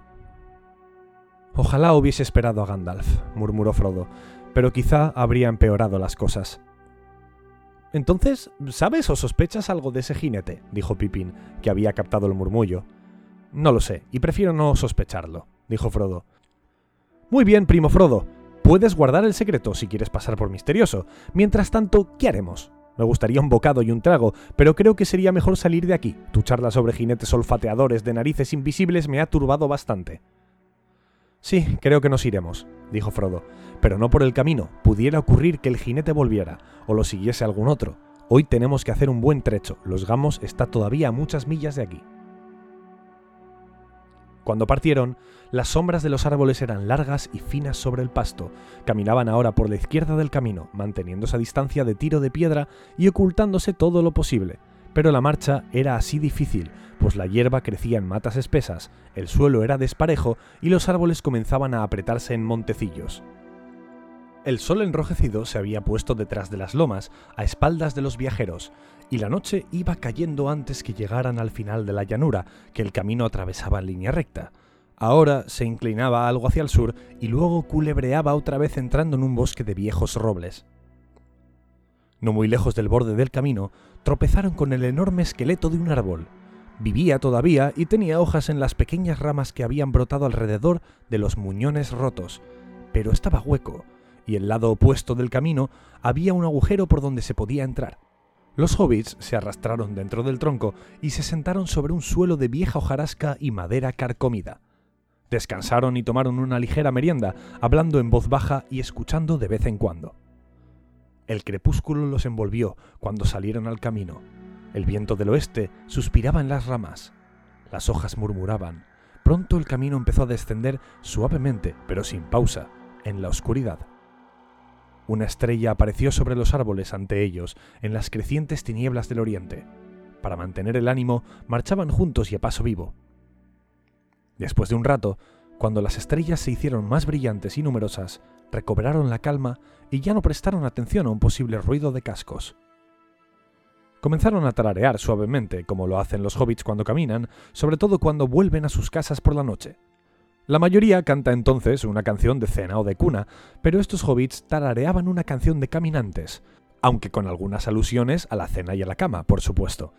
Ojalá hubiese esperado a Gandalf, murmuró Frodo, pero quizá habría empeorado las cosas. Entonces, ¿sabes o sospechas algo de ese jinete? dijo Pipín, que había captado el murmullo. No lo sé, y prefiero no sospecharlo, dijo Frodo. Muy bien, primo Frodo. Puedes guardar el secreto si quieres pasar por misterioso. Mientras tanto, ¿qué haremos? Me gustaría un bocado y un trago, pero creo que sería mejor salir de aquí. Tu charla sobre jinetes olfateadores de narices invisibles me ha turbado bastante. Sí, creo que nos iremos, dijo Frodo, pero no por el camino. Pudiera ocurrir que el jinete volviera, o lo siguiese algún otro. Hoy tenemos que hacer un buen trecho. Los Gamos está todavía a muchas millas de aquí. Cuando partieron, las sombras de los árboles eran largas y finas sobre el pasto. Caminaban ahora por la izquierda del camino, manteniéndose a distancia de tiro de piedra y ocultándose todo lo posible. Pero la marcha era así difícil, pues la hierba crecía en matas espesas, el suelo era desparejo y los árboles comenzaban a apretarse en montecillos. El sol enrojecido se había puesto detrás de las lomas, a espaldas de los viajeros, y la noche iba cayendo antes que llegaran al final de la llanura, que el camino atravesaba en línea recta. Ahora se inclinaba algo hacia el sur y luego culebreaba otra vez entrando en un bosque de viejos robles. No muy lejos del borde del camino, tropezaron con el enorme esqueleto de un árbol. Vivía todavía y tenía hojas en las pequeñas ramas que habían brotado alrededor de los muñones rotos, pero estaba hueco, y el lado opuesto del camino había un agujero por donde se podía entrar. Los hobbits se arrastraron dentro del tronco y se sentaron sobre un suelo de vieja hojarasca y madera carcomida. Descansaron y tomaron una ligera merienda, hablando en voz baja y escuchando de vez en cuando. El crepúsculo los envolvió cuando salieron al camino. El viento del oeste suspiraba en las ramas. Las hojas murmuraban. Pronto el camino empezó a descender suavemente, pero sin pausa, en la oscuridad. Una estrella apareció sobre los árboles ante ellos, en las crecientes tinieblas del oriente. Para mantener el ánimo, marchaban juntos y a paso vivo. Después de un rato, Cuando las estrellas se hicieron más brillantes y numerosas, recobraron la calma y ya no prestaron atención a un posible ruido de cascos. Comenzaron a tararear suavemente, como lo hacen los hobbits cuando caminan, sobre todo cuando vuelven a sus casas por la noche. La mayoría canta entonces una canción de cena o de cuna, pero estos hobbits tarareaban una canción de caminantes, aunque con algunas alusiones a la cena y a la cama, por supuesto.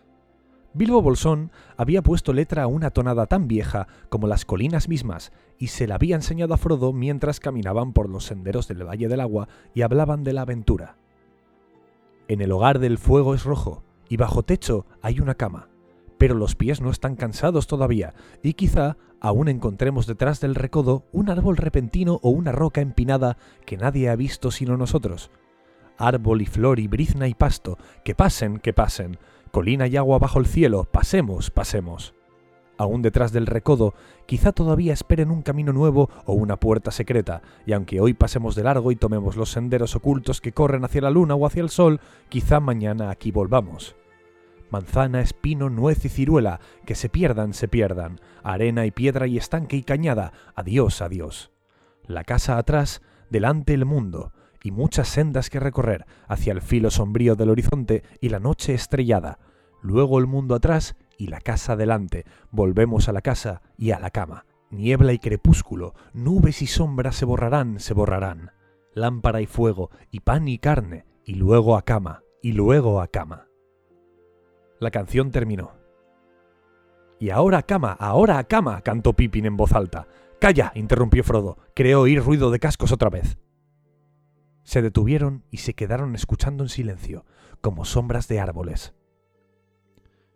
Bilbo Bolsón había puesto letra a una tonada tan vieja como las colinas mismas, y se la había enseñado a Frodo mientras caminaban por los senderos del Valle del Agua y hablaban de la aventura. En el hogar del fuego es rojo, y bajo techo hay una cama, pero los pies no están cansados todavía, y quizá aún encontremos detrás del recodo un árbol repentino o una roca empinada que nadie ha visto sino nosotros. Árbol y flor y brizna y pasto, que pasen, que pasen, colina y agua bajo el cielo, pasemos, pasemos. Aún detrás del recodo, quizá todavía esperen un camino nuevo o una puerta secreta, y aunque hoy pasemos de largo y tomemos los senderos ocultos que corren hacia la luna o hacia el sol, quizá mañana aquí volvamos manzana, espino, nuez y ciruela, que se pierdan, se pierdan, arena y piedra y estanque y cañada, adiós, adiós. La casa atrás, delante el mundo, y muchas sendas que recorrer hacia el filo sombrío del horizonte y la noche estrellada, luego el mundo atrás y la casa delante, volvemos a la casa y a la cama. Niebla y crepúsculo, nubes y sombras se borrarán, se borrarán. Lámpara y fuego, y pan y carne, y luego a cama, y luego a cama. La canción terminó. Y ahora a cama, ahora a cama, cantó Pippin en voz alta. Calla, interrumpió Frodo. Creo oír ruido de cascos otra vez. Se detuvieron y se quedaron escuchando en silencio, como sombras de árboles.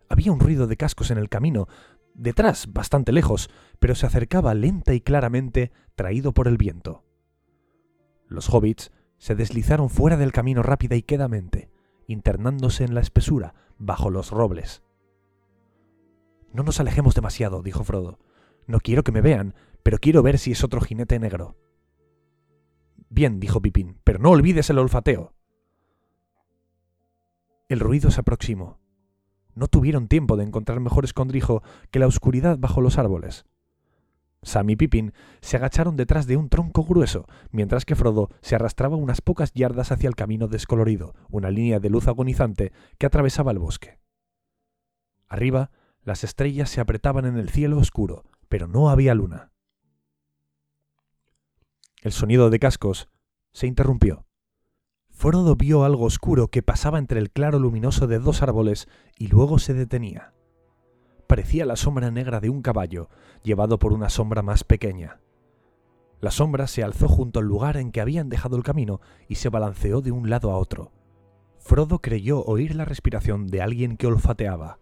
Había un ruido de cascos en el camino, detrás, bastante lejos, pero se acercaba lenta y claramente, traído por el viento. Los hobbits se deslizaron fuera del camino rápida y quedamente, internándose en la espesura, bajo los robles. No nos alejemos demasiado, dijo Frodo. No quiero que me vean, pero quiero ver si es otro jinete negro. Bien, dijo Pipín, pero no olvides el olfateo. El ruido se aproximó. No tuvieron tiempo de encontrar mejor escondrijo que la oscuridad bajo los árboles. Sam y Pippin se agacharon detrás de un tronco grueso, mientras que Frodo se arrastraba unas pocas yardas hacia el camino descolorido, una línea de luz agonizante que atravesaba el bosque. Arriba, las estrellas se apretaban en el cielo oscuro, pero no había luna. El sonido de cascos se interrumpió. Frodo vio algo oscuro que pasaba entre el claro luminoso de dos árboles y luego se detenía parecía la sombra negra de un caballo, llevado por una sombra más pequeña. La sombra se alzó junto al lugar en que habían dejado el camino y se balanceó de un lado a otro. Frodo creyó oír la respiración de alguien que olfateaba.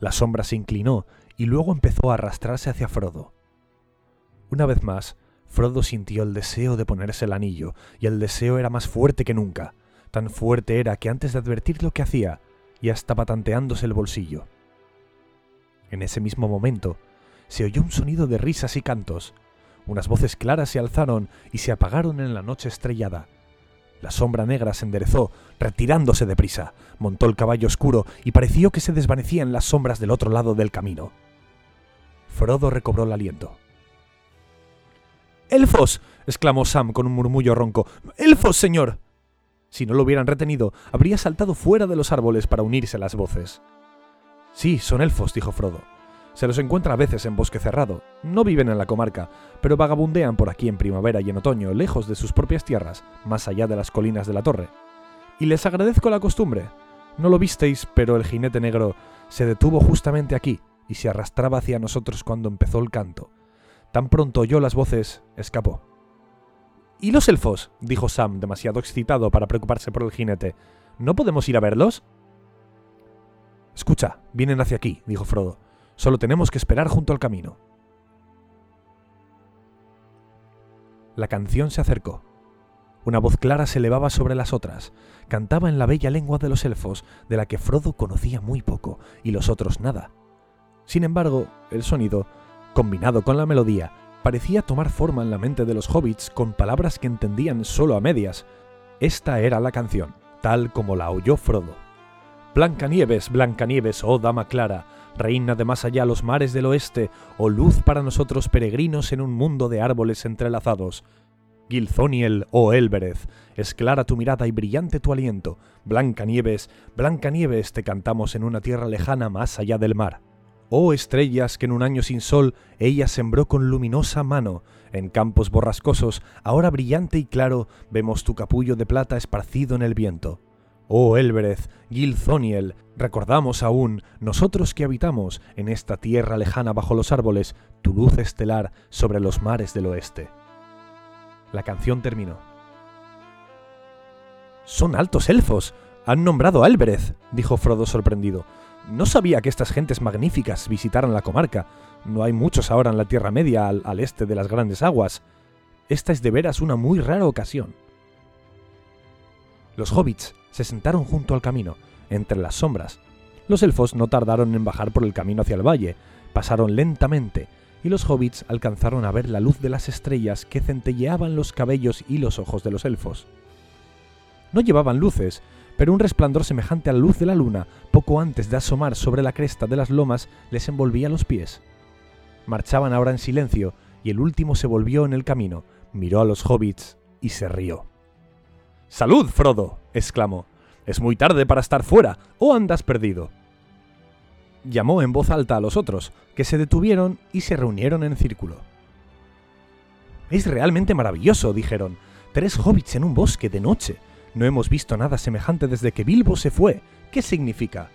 La sombra se inclinó y luego empezó a arrastrarse hacia Frodo. Una vez más, Frodo sintió el deseo de ponerse el anillo, y el deseo era más fuerte que nunca. Tan fuerte era que antes de advertir lo que hacía, ya estaba tanteándose el bolsillo. En ese mismo momento, se oyó un sonido de risas y cantos. Unas voces claras se alzaron y se apagaron en la noche estrellada. La sombra negra se enderezó, retirándose deprisa, montó el caballo oscuro y pareció que se desvanecía en las sombras del otro lado del camino. Frodo recobró el aliento. ¡Elfos! exclamó Sam con un murmullo ronco. ¡Elfos, señor! Si no lo hubieran retenido, habría saltado fuera de los árboles para unirse a las voces. Sí, son elfos, dijo Frodo. Se los encuentra a veces en bosque cerrado. No viven en la comarca, pero vagabundean por aquí en primavera y en otoño, lejos de sus propias tierras, más allá de las colinas de la torre. Y les agradezco la costumbre. No lo visteis, pero el jinete negro se detuvo justamente aquí y se arrastraba hacia nosotros cuando empezó el canto. Tan pronto oyó las voces, escapó. ¿Y los elfos? dijo Sam, demasiado excitado para preocuparse por el jinete. ¿No podemos ir a verlos? Escucha, vienen hacia aquí, dijo Frodo. Solo tenemos que esperar junto al camino. La canción se acercó. Una voz clara se elevaba sobre las otras. Cantaba en la bella lengua de los elfos, de la que Frodo conocía muy poco, y los otros nada. Sin embargo, el sonido, combinado con la melodía, parecía tomar forma en la mente de los hobbits con palabras que entendían solo a medias. Esta era la canción, tal como la oyó Frodo. Blancanieves, Blancanieves, oh dama clara, reina de más allá los mares del oeste, oh luz para nosotros peregrinos en un mundo de árboles entrelazados. Gilzoniel, oh Elbereth, es clara tu mirada y brillante tu aliento. Blancanieves, Blancanieves, te cantamos en una tierra lejana más allá del mar. Oh estrellas que en un año sin sol ella sembró con luminosa mano, en campos borrascosos, ahora brillante y claro, vemos tu capullo de plata esparcido en el viento. Oh Elbereth, Gilzoniel, recordamos aún, nosotros que habitamos en esta tierra lejana bajo los árboles, tu luz estelar sobre los mares del oeste. La canción terminó. Son altos elfos. Han nombrado a Elbereth, dijo Frodo sorprendido. No sabía que estas gentes magníficas visitaran la comarca. No hay muchos ahora en la Tierra Media al, al este de las grandes aguas. Esta es de veras una muy rara ocasión. Los hobbits se sentaron junto al camino, entre las sombras. Los elfos no tardaron en bajar por el camino hacia el valle, pasaron lentamente, y los hobbits alcanzaron a ver la luz de las estrellas que centelleaban los cabellos y los ojos de los elfos. No llevaban luces, pero un resplandor semejante a la luz de la luna, poco antes de asomar sobre la cresta de las lomas, les envolvía los pies. Marchaban ahora en silencio, y el último se volvió en el camino, miró a los hobbits y se rió. ¡Salud, Frodo! exclamó. Es muy tarde para estar fuera, o andas perdido. Llamó en voz alta a los otros, que se detuvieron y se reunieron en círculo. Es realmente maravilloso, dijeron. Tres hobbits en un bosque de noche. No hemos visto nada semejante desde que Bilbo se fue. ¿Qué significa?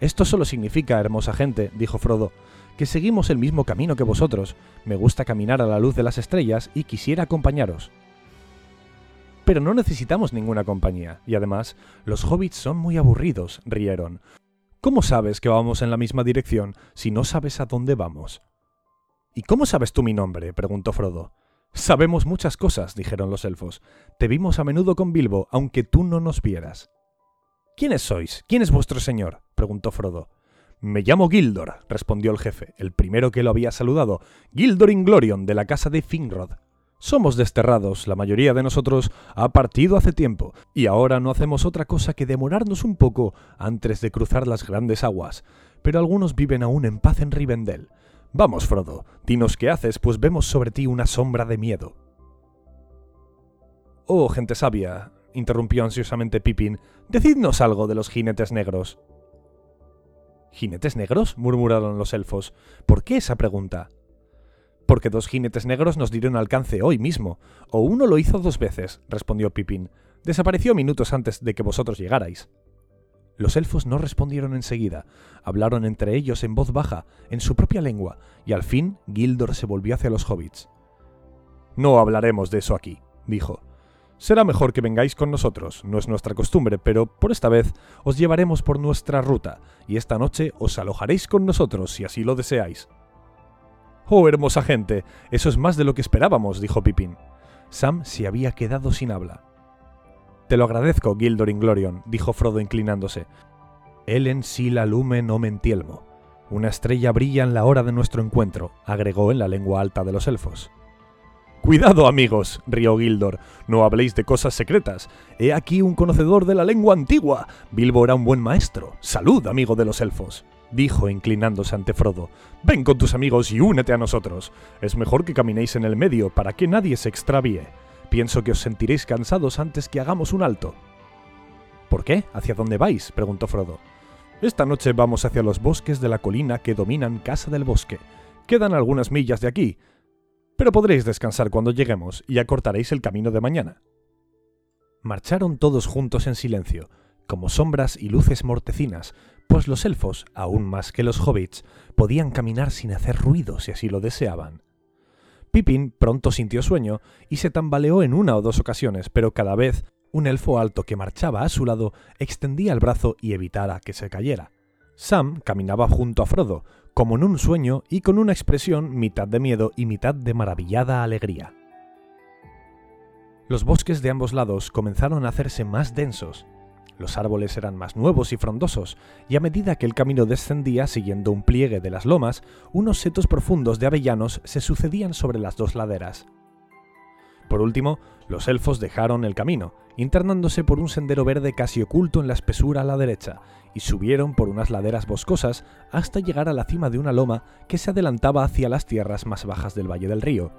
Esto solo significa, hermosa gente, dijo Frodo, que seguimos el mismo camino que vosotros. Me gusta caminar a la luz de las estrellas y quisiera acompañaros. Pero no necesitamos ninguna compañía, y además, los hobbits son muy aburridos, rieron. ¿Cómo sabes que vamos en la misma dirección si no sabes a dónde vamos? ¿Y cómo sabes tú mi nombre? preguntó Frodo. Sabemos muchas cosas, dijeron los elfos. Te vimos a menudo con Bilbo, aunque tú no nos vieras. ¿Quiénes sois? ¿Quién es vuestro señor? preguntó Frodo. Me llamo Gildor, respondió el jefe, el primero que lo había saludado, Gildor Inglorion, de la casa de Finrod. Somos desterrados, la mayoría de nosotros ha partido hace tiempo, y ahora no hacemos otra cosa que demorarnos un poco antes de cruzar las grandes aguas, pero algunos viven aún en paz en Rivendell. Vamos, Frodo, dinos qué haces, pues vemos sobre ti una sombra de miedo. Oh, gente sabia, interrumpió ansiosamente Pippin, decidnos algo de los jinetes negros. ¿Jinetes negros? murmuraron los elfos. ¿Por qué esa pregunta? Porque dos jinetes negros nos dieron alcance hoy mismo, o uno lo hizo dos veces, respondió Pippin. Desapareció minutos antes de que vosotros llegarais. Los elfos no respondieron enseguida, hablaron entre ellos en voz baja, en su propia lengua, y al fin Gildor se volvió hacia los hobbits. No hablaremos de eso aquí, dijo. Será mejor que vengáis con nosotros, no es nuestra costumbre, pero por esta vez os llevaremos por nuestra ruta, y esta noche os alojaréis con nosotros si así lo deseáis. Oh, hermosa gente, eso es más de lo que esperábamos, dijo Pippin. Sam se había quedado sin habla. Te lo agradezco, Gildor Inglorion, dijo Frodo inclinándose. Elen sila lumen omentielmo. Una estrella brilla en la hora de nuestro encuentro, agregó en la lengua alta de los elfos. Cuidado, amigos, rió Gildor, no habléis de cosas secretas. He aquí un conocedor de la lengua antigua. Bilbo era un buen maestro. Salud, amigo de los elfos dijo inclinándose ante Frodo. Ven con tus amigos y únete a nosotros. Es mejor que caminéis en el medio para que nadie se extravíe. Pienso que os sentiréis cansados antes que hagamos un alto. ¿Por qué? ¿Hacia dónde vais? preguntó Frodo. Esta noche vamos hacia los bosques de la colina que dominan Casa del Bosque. Quedan algunas millas de aquí, pero podréis descansar cuando lleguemos y acortaréis el camino de mañana. Marcharon todos juntos en silencio, como sombras y luces mortecinas, pues los elfos, aún más que los hobbits, podían caminar sin hacer ruido si así lo deseaban. Pippin pronto sintió sueño y se tambaleó en una o dos ocasiones, pero cada vez un elfo alto que marchaba a su lado extendía el brazo y evitara que se cayera. Sam caminaba junto a Frodo, como en un sueño y con una expresión mitad de miedo y mitad de maravillada alegría. Los bosques de ambos lados comenzaron a hacerse más densos, los árboles eran más nuevos y frondosos, y a medida que el camino descendía siguiendo un pliegue de las lomas, unos setos profundos de avellanos se sucedían sobre las dos laderas. Por último, los elfos dejaron el camino, internándose por un sendero verde casi oculto en la espesura a la derecha, y subieron por unas laderas boscosas hasta llegar a la cima de una loma que se adelantaba hacia las tierras más bajas del valle del río.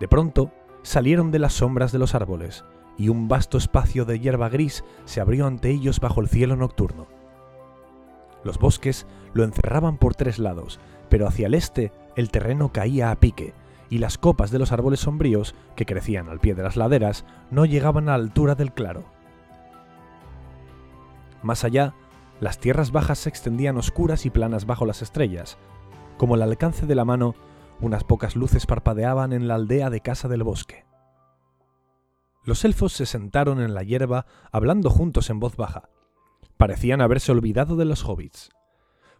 De pronto, salieron de las sombras de los árboles, y un vasto espacio de hierba gris se abrió ante ellos bajo el cielo nocturno. Los bosques lo encerraban por tres lados, pero hacia el este el terreno caía a pique, y las copas de los árboles sombríos, que crecían al pie de las laderas, no llegaban a la altura del claro. Más allá, las tierras bajas se extendían oscuras y planas bajo las estrellas. Como al alcance de la mano, unas pocas luces parpadeaban en la aldea de Casa del Bosque. Los elfos se sentaron en la hierba hablando juntos en voz baja. Parecían haberse olvidado de los hobbits.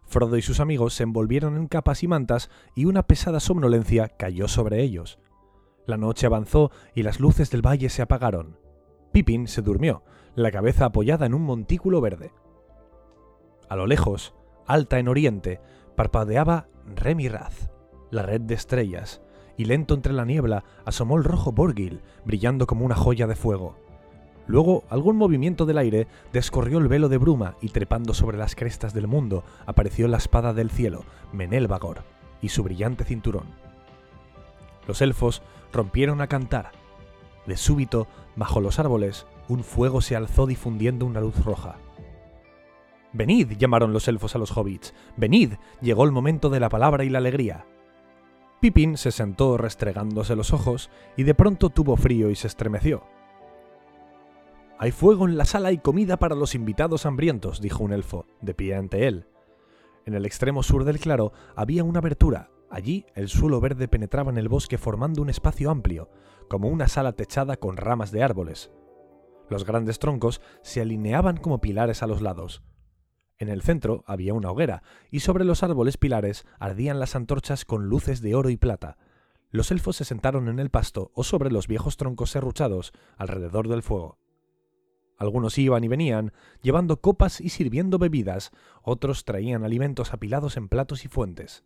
Frodo y sus amigos se envolvieron en capas y mantas y una pesada somnolencia cayó sobre ellos. La noche avanzó y las luces del valle se apagaron. Pippin se durmió, la cabeza apoyada en un montículo verde. A lo lejos, alta en oriente, parpadeaba Remy Raz, la red de estrellas, y lento entre la niebla asomó el rojo Borgil, brillando como una joya de fuego. Luego, algún movimiento del aire descorrió el velo de bruma y trepando sobre las crestas del mundo apareció la espada del cielo, Menel Vagor, y su brillante cinturón. Los elfos rompieron a cantar. De súbito, bajo los árboles, un fuego se alzó difundiendo una luz roja. Venid, llamaron los elfos a los hobbits. Venid, llegó el momento de la palabra y la alegría. Pippin se sentó restregándose los ojos y de pronto tuvo frío y se estremeció. Hay fuego en la sala y comida para los invitados hambrientos, dijo un elfo, de pie ante él. En el extremo sur del claro había una abertura. Allí el suelo verde penetraba en el bosque formando un espacio amplio, como una sala techada con ramas de árboles. Los grandes troncos se alineaban como pilares a los lados. En el centro había una hoguera, y sobre los árboles pilares ardían las antorchas con luces de oro y plata. Los elfos se sentaron en el pasto o sobre los viejos troncos serruchados alrededor del fuego. Algunos iban y venían, llevando copas y sirviendo bebidas, otros traían alimentos apilados en platos y fuentes.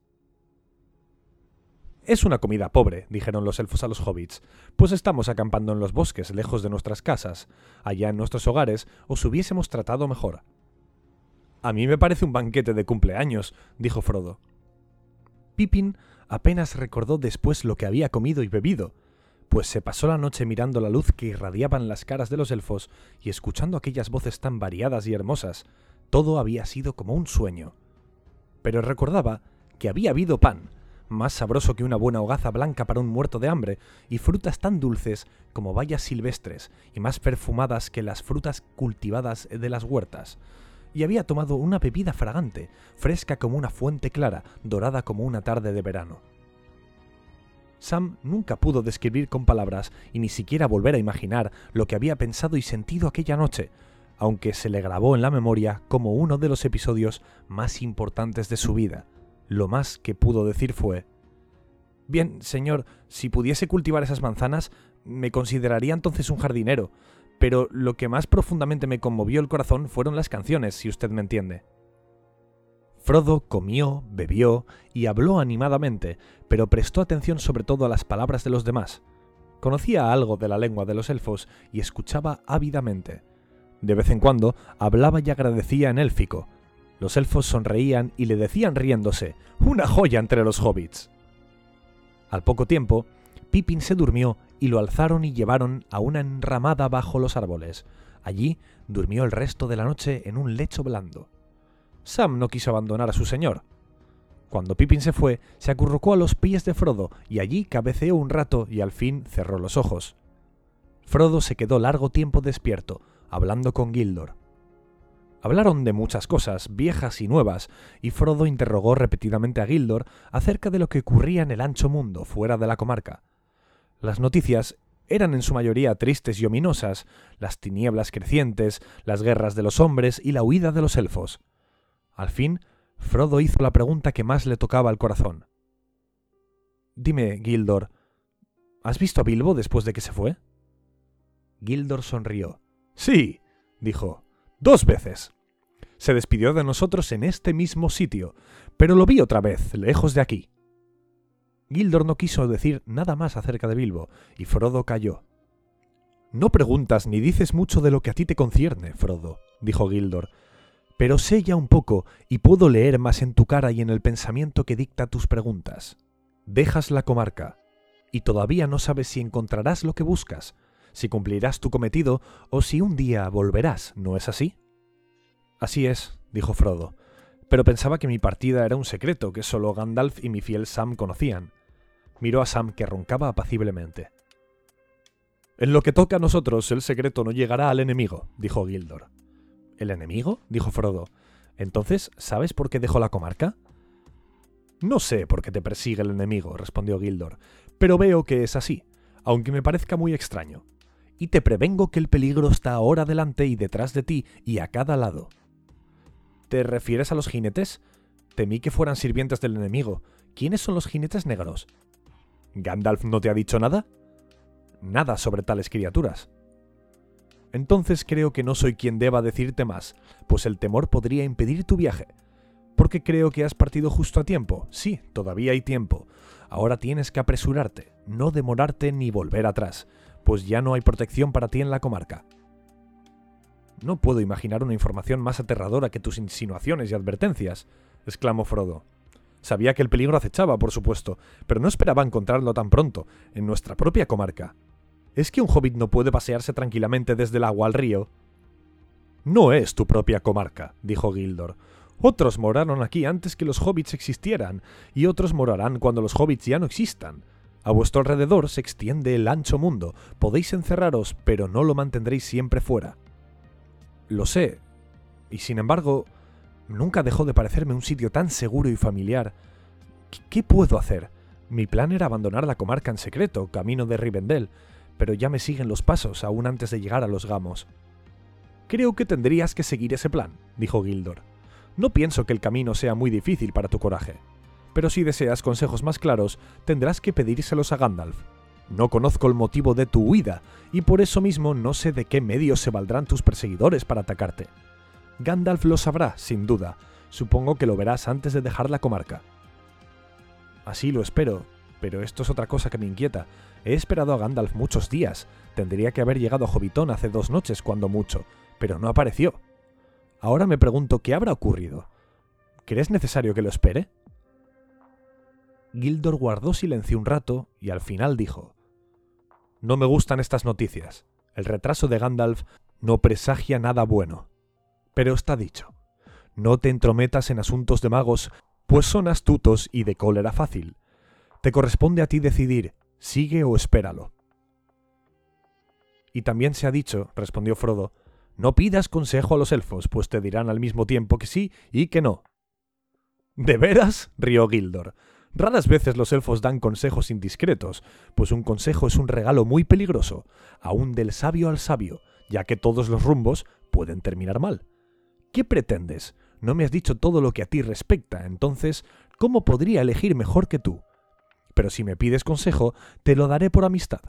Es una comida pobre, dijeron los elfos a los hobbits, pues estamos acampando en los bosques, lejos de nuestras casas. Allá en nuestros hogares os hubiésemos tratado mejor. A mí me parece un banquete de cumpleaños, dijo Frodo. Pippin apenas recordó después lo que había comido y bebido, pues se pasó la noche mirando la luz que irradiaban las caras de los elfos y escuchando aquellas voces tan variadas y hermosas. Todo había sido como un sueño. Pero recordaba que había habido pan, más sabroso que una buena hogaza blanca para un muerto de hambre, y frutas tan dulces como bayas silvestres, y más perfumadas que las frutas cultivadas de las huertas. Y había tomado una bebida fragante, fresca como una fuente clara, dorada como una tarde de verano. Sam nunca pudo describir con palabras y ni siquiera volver a imaginar lo que había pensado y sentido aquella noche, aunque se le grabó en la memoria como uno de los episodios más importantes de su vida. Lo más que pudo decir fue Bien, señor, si pudiese cultivar esas manzanas, me consideraría entonces un jardinero, pero lo que más profundamente me conmovió el corazón fueron las canciones, si usted me entiende. Frodo comió, bebió y habló animadamente, pero prestó atención sobre todo a las palabras de los demás. Conocía algo de la lengua de los elfos y escuchaba ávidamente. De vez en cuando hablaba y agradecía en élfico. Los elfos sonreían y le decían riéndose, una joya entre los hobbits. Al poco tiempo, Pippin se durmió y lo alzaron y llevaron a una enramada bajo los árboles. Allí durmió el resto de la noche en un lecho blando. Sam no quiso abandonar a su señor. Cuando Pippin se fue, se acurrucó a los pies de Frodo y allí cabeceó un rato y al fin cerró los ojos. Frodo se quedó largo tiempo despierto, hablando con Gildor. Hablaron de muchas cosas, viejas y nuevas, y Frodo interrogó repetidamente a Gildor acerca de lo que ocurría en el ancho mundo fuera de la comarca. Las noticias eran en su mayoría tristes y ominosas, las tinieblas crecientes, las guerras de los hombres y la huida de los elfos. Al fin, Frodo hizo la pregunta que más le tocaba al corazón. Dime, Gildor, ¿has visto a Bilbo después de que se fue? Gildor sonrió. Sí, dijo, dos veces. Se despidió de nosotros en este mismo sitio, pero lo vi otra vez, lejos de aquí. Gildor no quiso decir nada más acerca de Bilbo, y Frodo calló. No preguntas ni dices mucho de lo que a ti te concierne, Frodo, dijo Gildor, pero sé ya un poco y puedo leer más en tu cara y en el pensamiento que dicta tus preguntas. Dejas la comarca, y todavía no sabes si encontrarás lo que buscas, si cumplirás tu cometido o si un día volverás, ¿no es así? Así es, dijo Frodo, pero pensaba que mi partida era un secreto que solo Gandalf y mi fiel Sam conocían. Miró a Sam que roncaba apaciblemente. En lo que toca a nosotros, el secreto no llegará al enemigo, dijo Gildor. ¿El enemigo? dijo Frodo. Entonces, ¿sabes por qué dejó la comarca? No sé por qué te persigue el enemigo, respondió Gildor, pero veo que es así, aunque me parezca muy extraño. Y te prevengo que el peligro está ahora delante y detrás de ti y a cada lado. ¿Te refieres a los jinetes? Temí que fueran sirvientes del enemigo. ¿Quiénes son los jinetes negros? ¿Gandalf no te ha dicho nada? Nada sobre tales criaturas. Entonces creo que no soy quien deba decirte más, pues el temor podría impedir tu viaje. Porque creo que has partido justo a tiempo. Sí, todavía hay tiempo. Ahora tienes que apresurarte, no demorarte ni volver atrás, pues ya no hay protección para ti en la comarca. No puedo imaginar una información más aterradora que tus insinuaciones y advertencias, exclamó Frodo. Sabía que el peligro acechaba, por supuesto, pero no esperaba encontrarlo tan pronto, en nuestra propia comarca. ¿Es que un hobbit no puede pasearse tranquilamente desde el agua al río? No es tu propia comarca, dijo Gildor. Otros moraron aquí antes que los hobbits existieran, y otros morarán cuando los hobbits ya no existan. A vuestro alrededor se extiende el ancho mundo, podéis encerraros, pero no lo mantendréis siempre fuera. Lo sé, y sin embargo, nunca dejó de parecerme un sitio tan seguro y familiar. ¿Qué, puedo hacer? Mi plan era abandonar la comarca en secreto, camino de Rivendell, pero ya me siguen los pasos aún antes de llegar a los gamos. Creo que tendrías que seguir ese plan, dijo Gildor. No pienso que el camino sea muy difícil para tu coraje, pero si deseas consejos más claros, tendrás que pedírselos a Gandalf. No conozco el motivo de tu huida, y por eso mismo no sé de qué medios se valdrán tus perseguidores para atacarte. Gandalf lo sabrá, sin duda. Supongo que lo verás antes de dejar la comarca. Así lo espero, pero esto es otra cosa que me inquieta. He esperado a Gandalf muchos días. Tendría que haber llegado a Hobbiton hace dos noches, cuando mucho, pero no apareció. Ahora me pregunto qué habrá ocurrido. ¿Crees necesario que lo espere? Gildor guardó silencio un rato y al final dijo No me gustan estas noticias. El retraso de Gandalf no presagia nada bueno. Pero está dicho. No te entrometas en asuntos de magos, pues son astutos y de cólera fácil. Te corresponde a ti decidir, sigue o espéralo. Y también se ha dicho, respondió Frodo, no pidas consejo a los elfos, pues te dirán al mismo tiempo que sí y que no. ¿De veras? rió Gildor. Raras veces los elfos dan consejos indiscretos, pues un consejo es un regalo muy peligroso, aun del sabio al sabio, ya que todos los rumbos pueden terminar mal. ¿Qué pretendes? No me has dicho todo lo que a ti respecta, entonces, ¿cómo podría elegir mejor que tú? Pero si me pides consejo, te lo daré por amistad.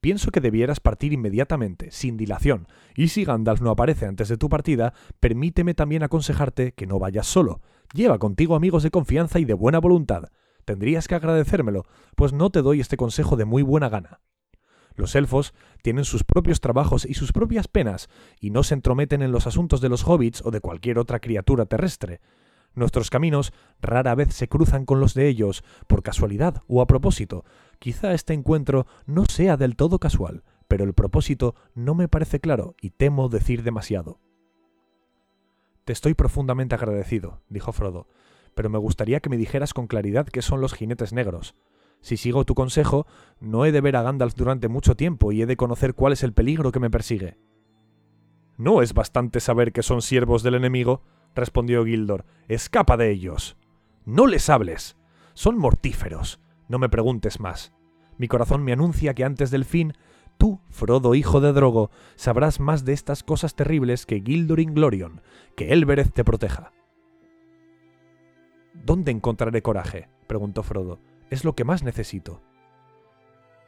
Pienso que debieras partir inmediatamente, sin dilación, y si Gandalf no aparece antes de tu partida, permíteme también aconsejarte que no vayas solo. Lleva contigo amigos de confianza y de buena voluntad. Tendrías que agradecérmelo, pues no te doy este consejo de muy buena gana. Los elfos tienen sus propios trabajos y sus propias penas, y no se entrometen en los asuntos de los hobbits o de cualquier otra criatura terrestre. Nuestros caminos rara vez se cruzan con los de ellos, por casualidad o a propósito. Quizá este encuentro no sea del todo casual, pero el propósito no me parece claro y temo decir demasiado. Te estoy profundamente agradecido, dijo Frodo, pero me gustaría que me dijeras con claridad qué son los jinetes negros. Si sigo tu consejo, no he de ver a Gandalf durante mucho tiempo y he de conocer cuál es el peligro que me persigue. ¿No es bastante saber que son siervos del enemigo? respondió Gildor. Escapa de ellos. No les hables. Son mortíferos. No me preguntes más. Mi corazón me anuncia que antes del fin, tú, Frodo hijo de Drogo, sabrás más de estas cosas terribles que Gildor Inglorion. Que Elbereth te proteja. ¿Dónde encontraré coraje? preguntó Frodo. Es lo que más necesito.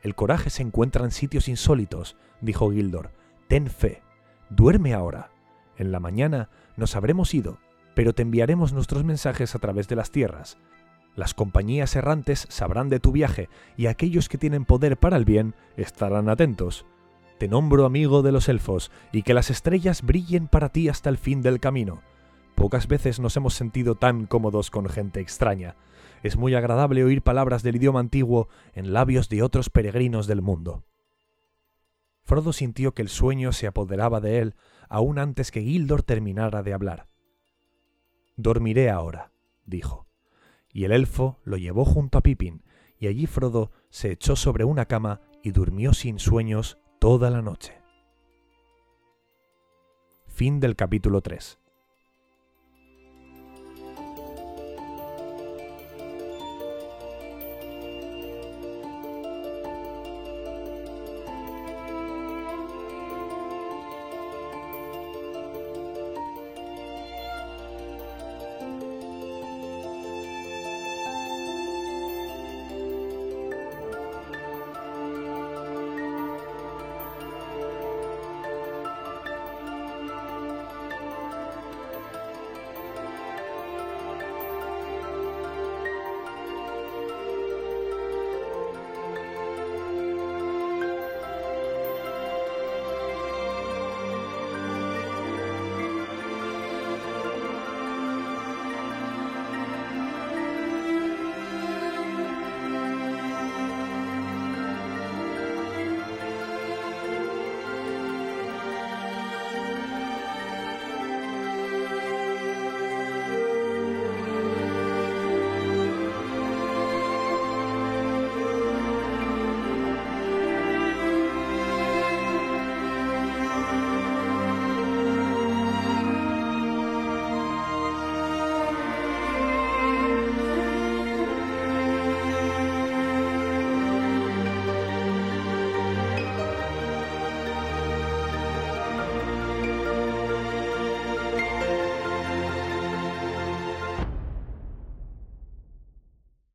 El coraje se encuentra en sitios insólitos, dijo Gildor. Ten fe. Duerme ahora. En la mañana nos habremos ido, pero te enviaremos nuestros mensajes a través de las tierras. Las compañías errantes sabrán de tu viaje y aquellos que tienen poder para el bien estarán atentos. Te nombro amigo de los elfos y que las estrellas brillen para ti hasta el fin del camino. Pocas veces nos hemos sentido tan cómodos con gente extraña. Es muy agradable oír palabras del idioma antiguo en labios de otros peregrinos del mundo. Frodo sintió que el sueño se apoderaba de él aún antes que Gildor terminara de hablar. Dormiré ahora, dijo y el elfo lo llevó junto a Pippin, y allí Frodo se echó sobre una cama y durmió sin sueños toda la noche. Fin del capítulo 3.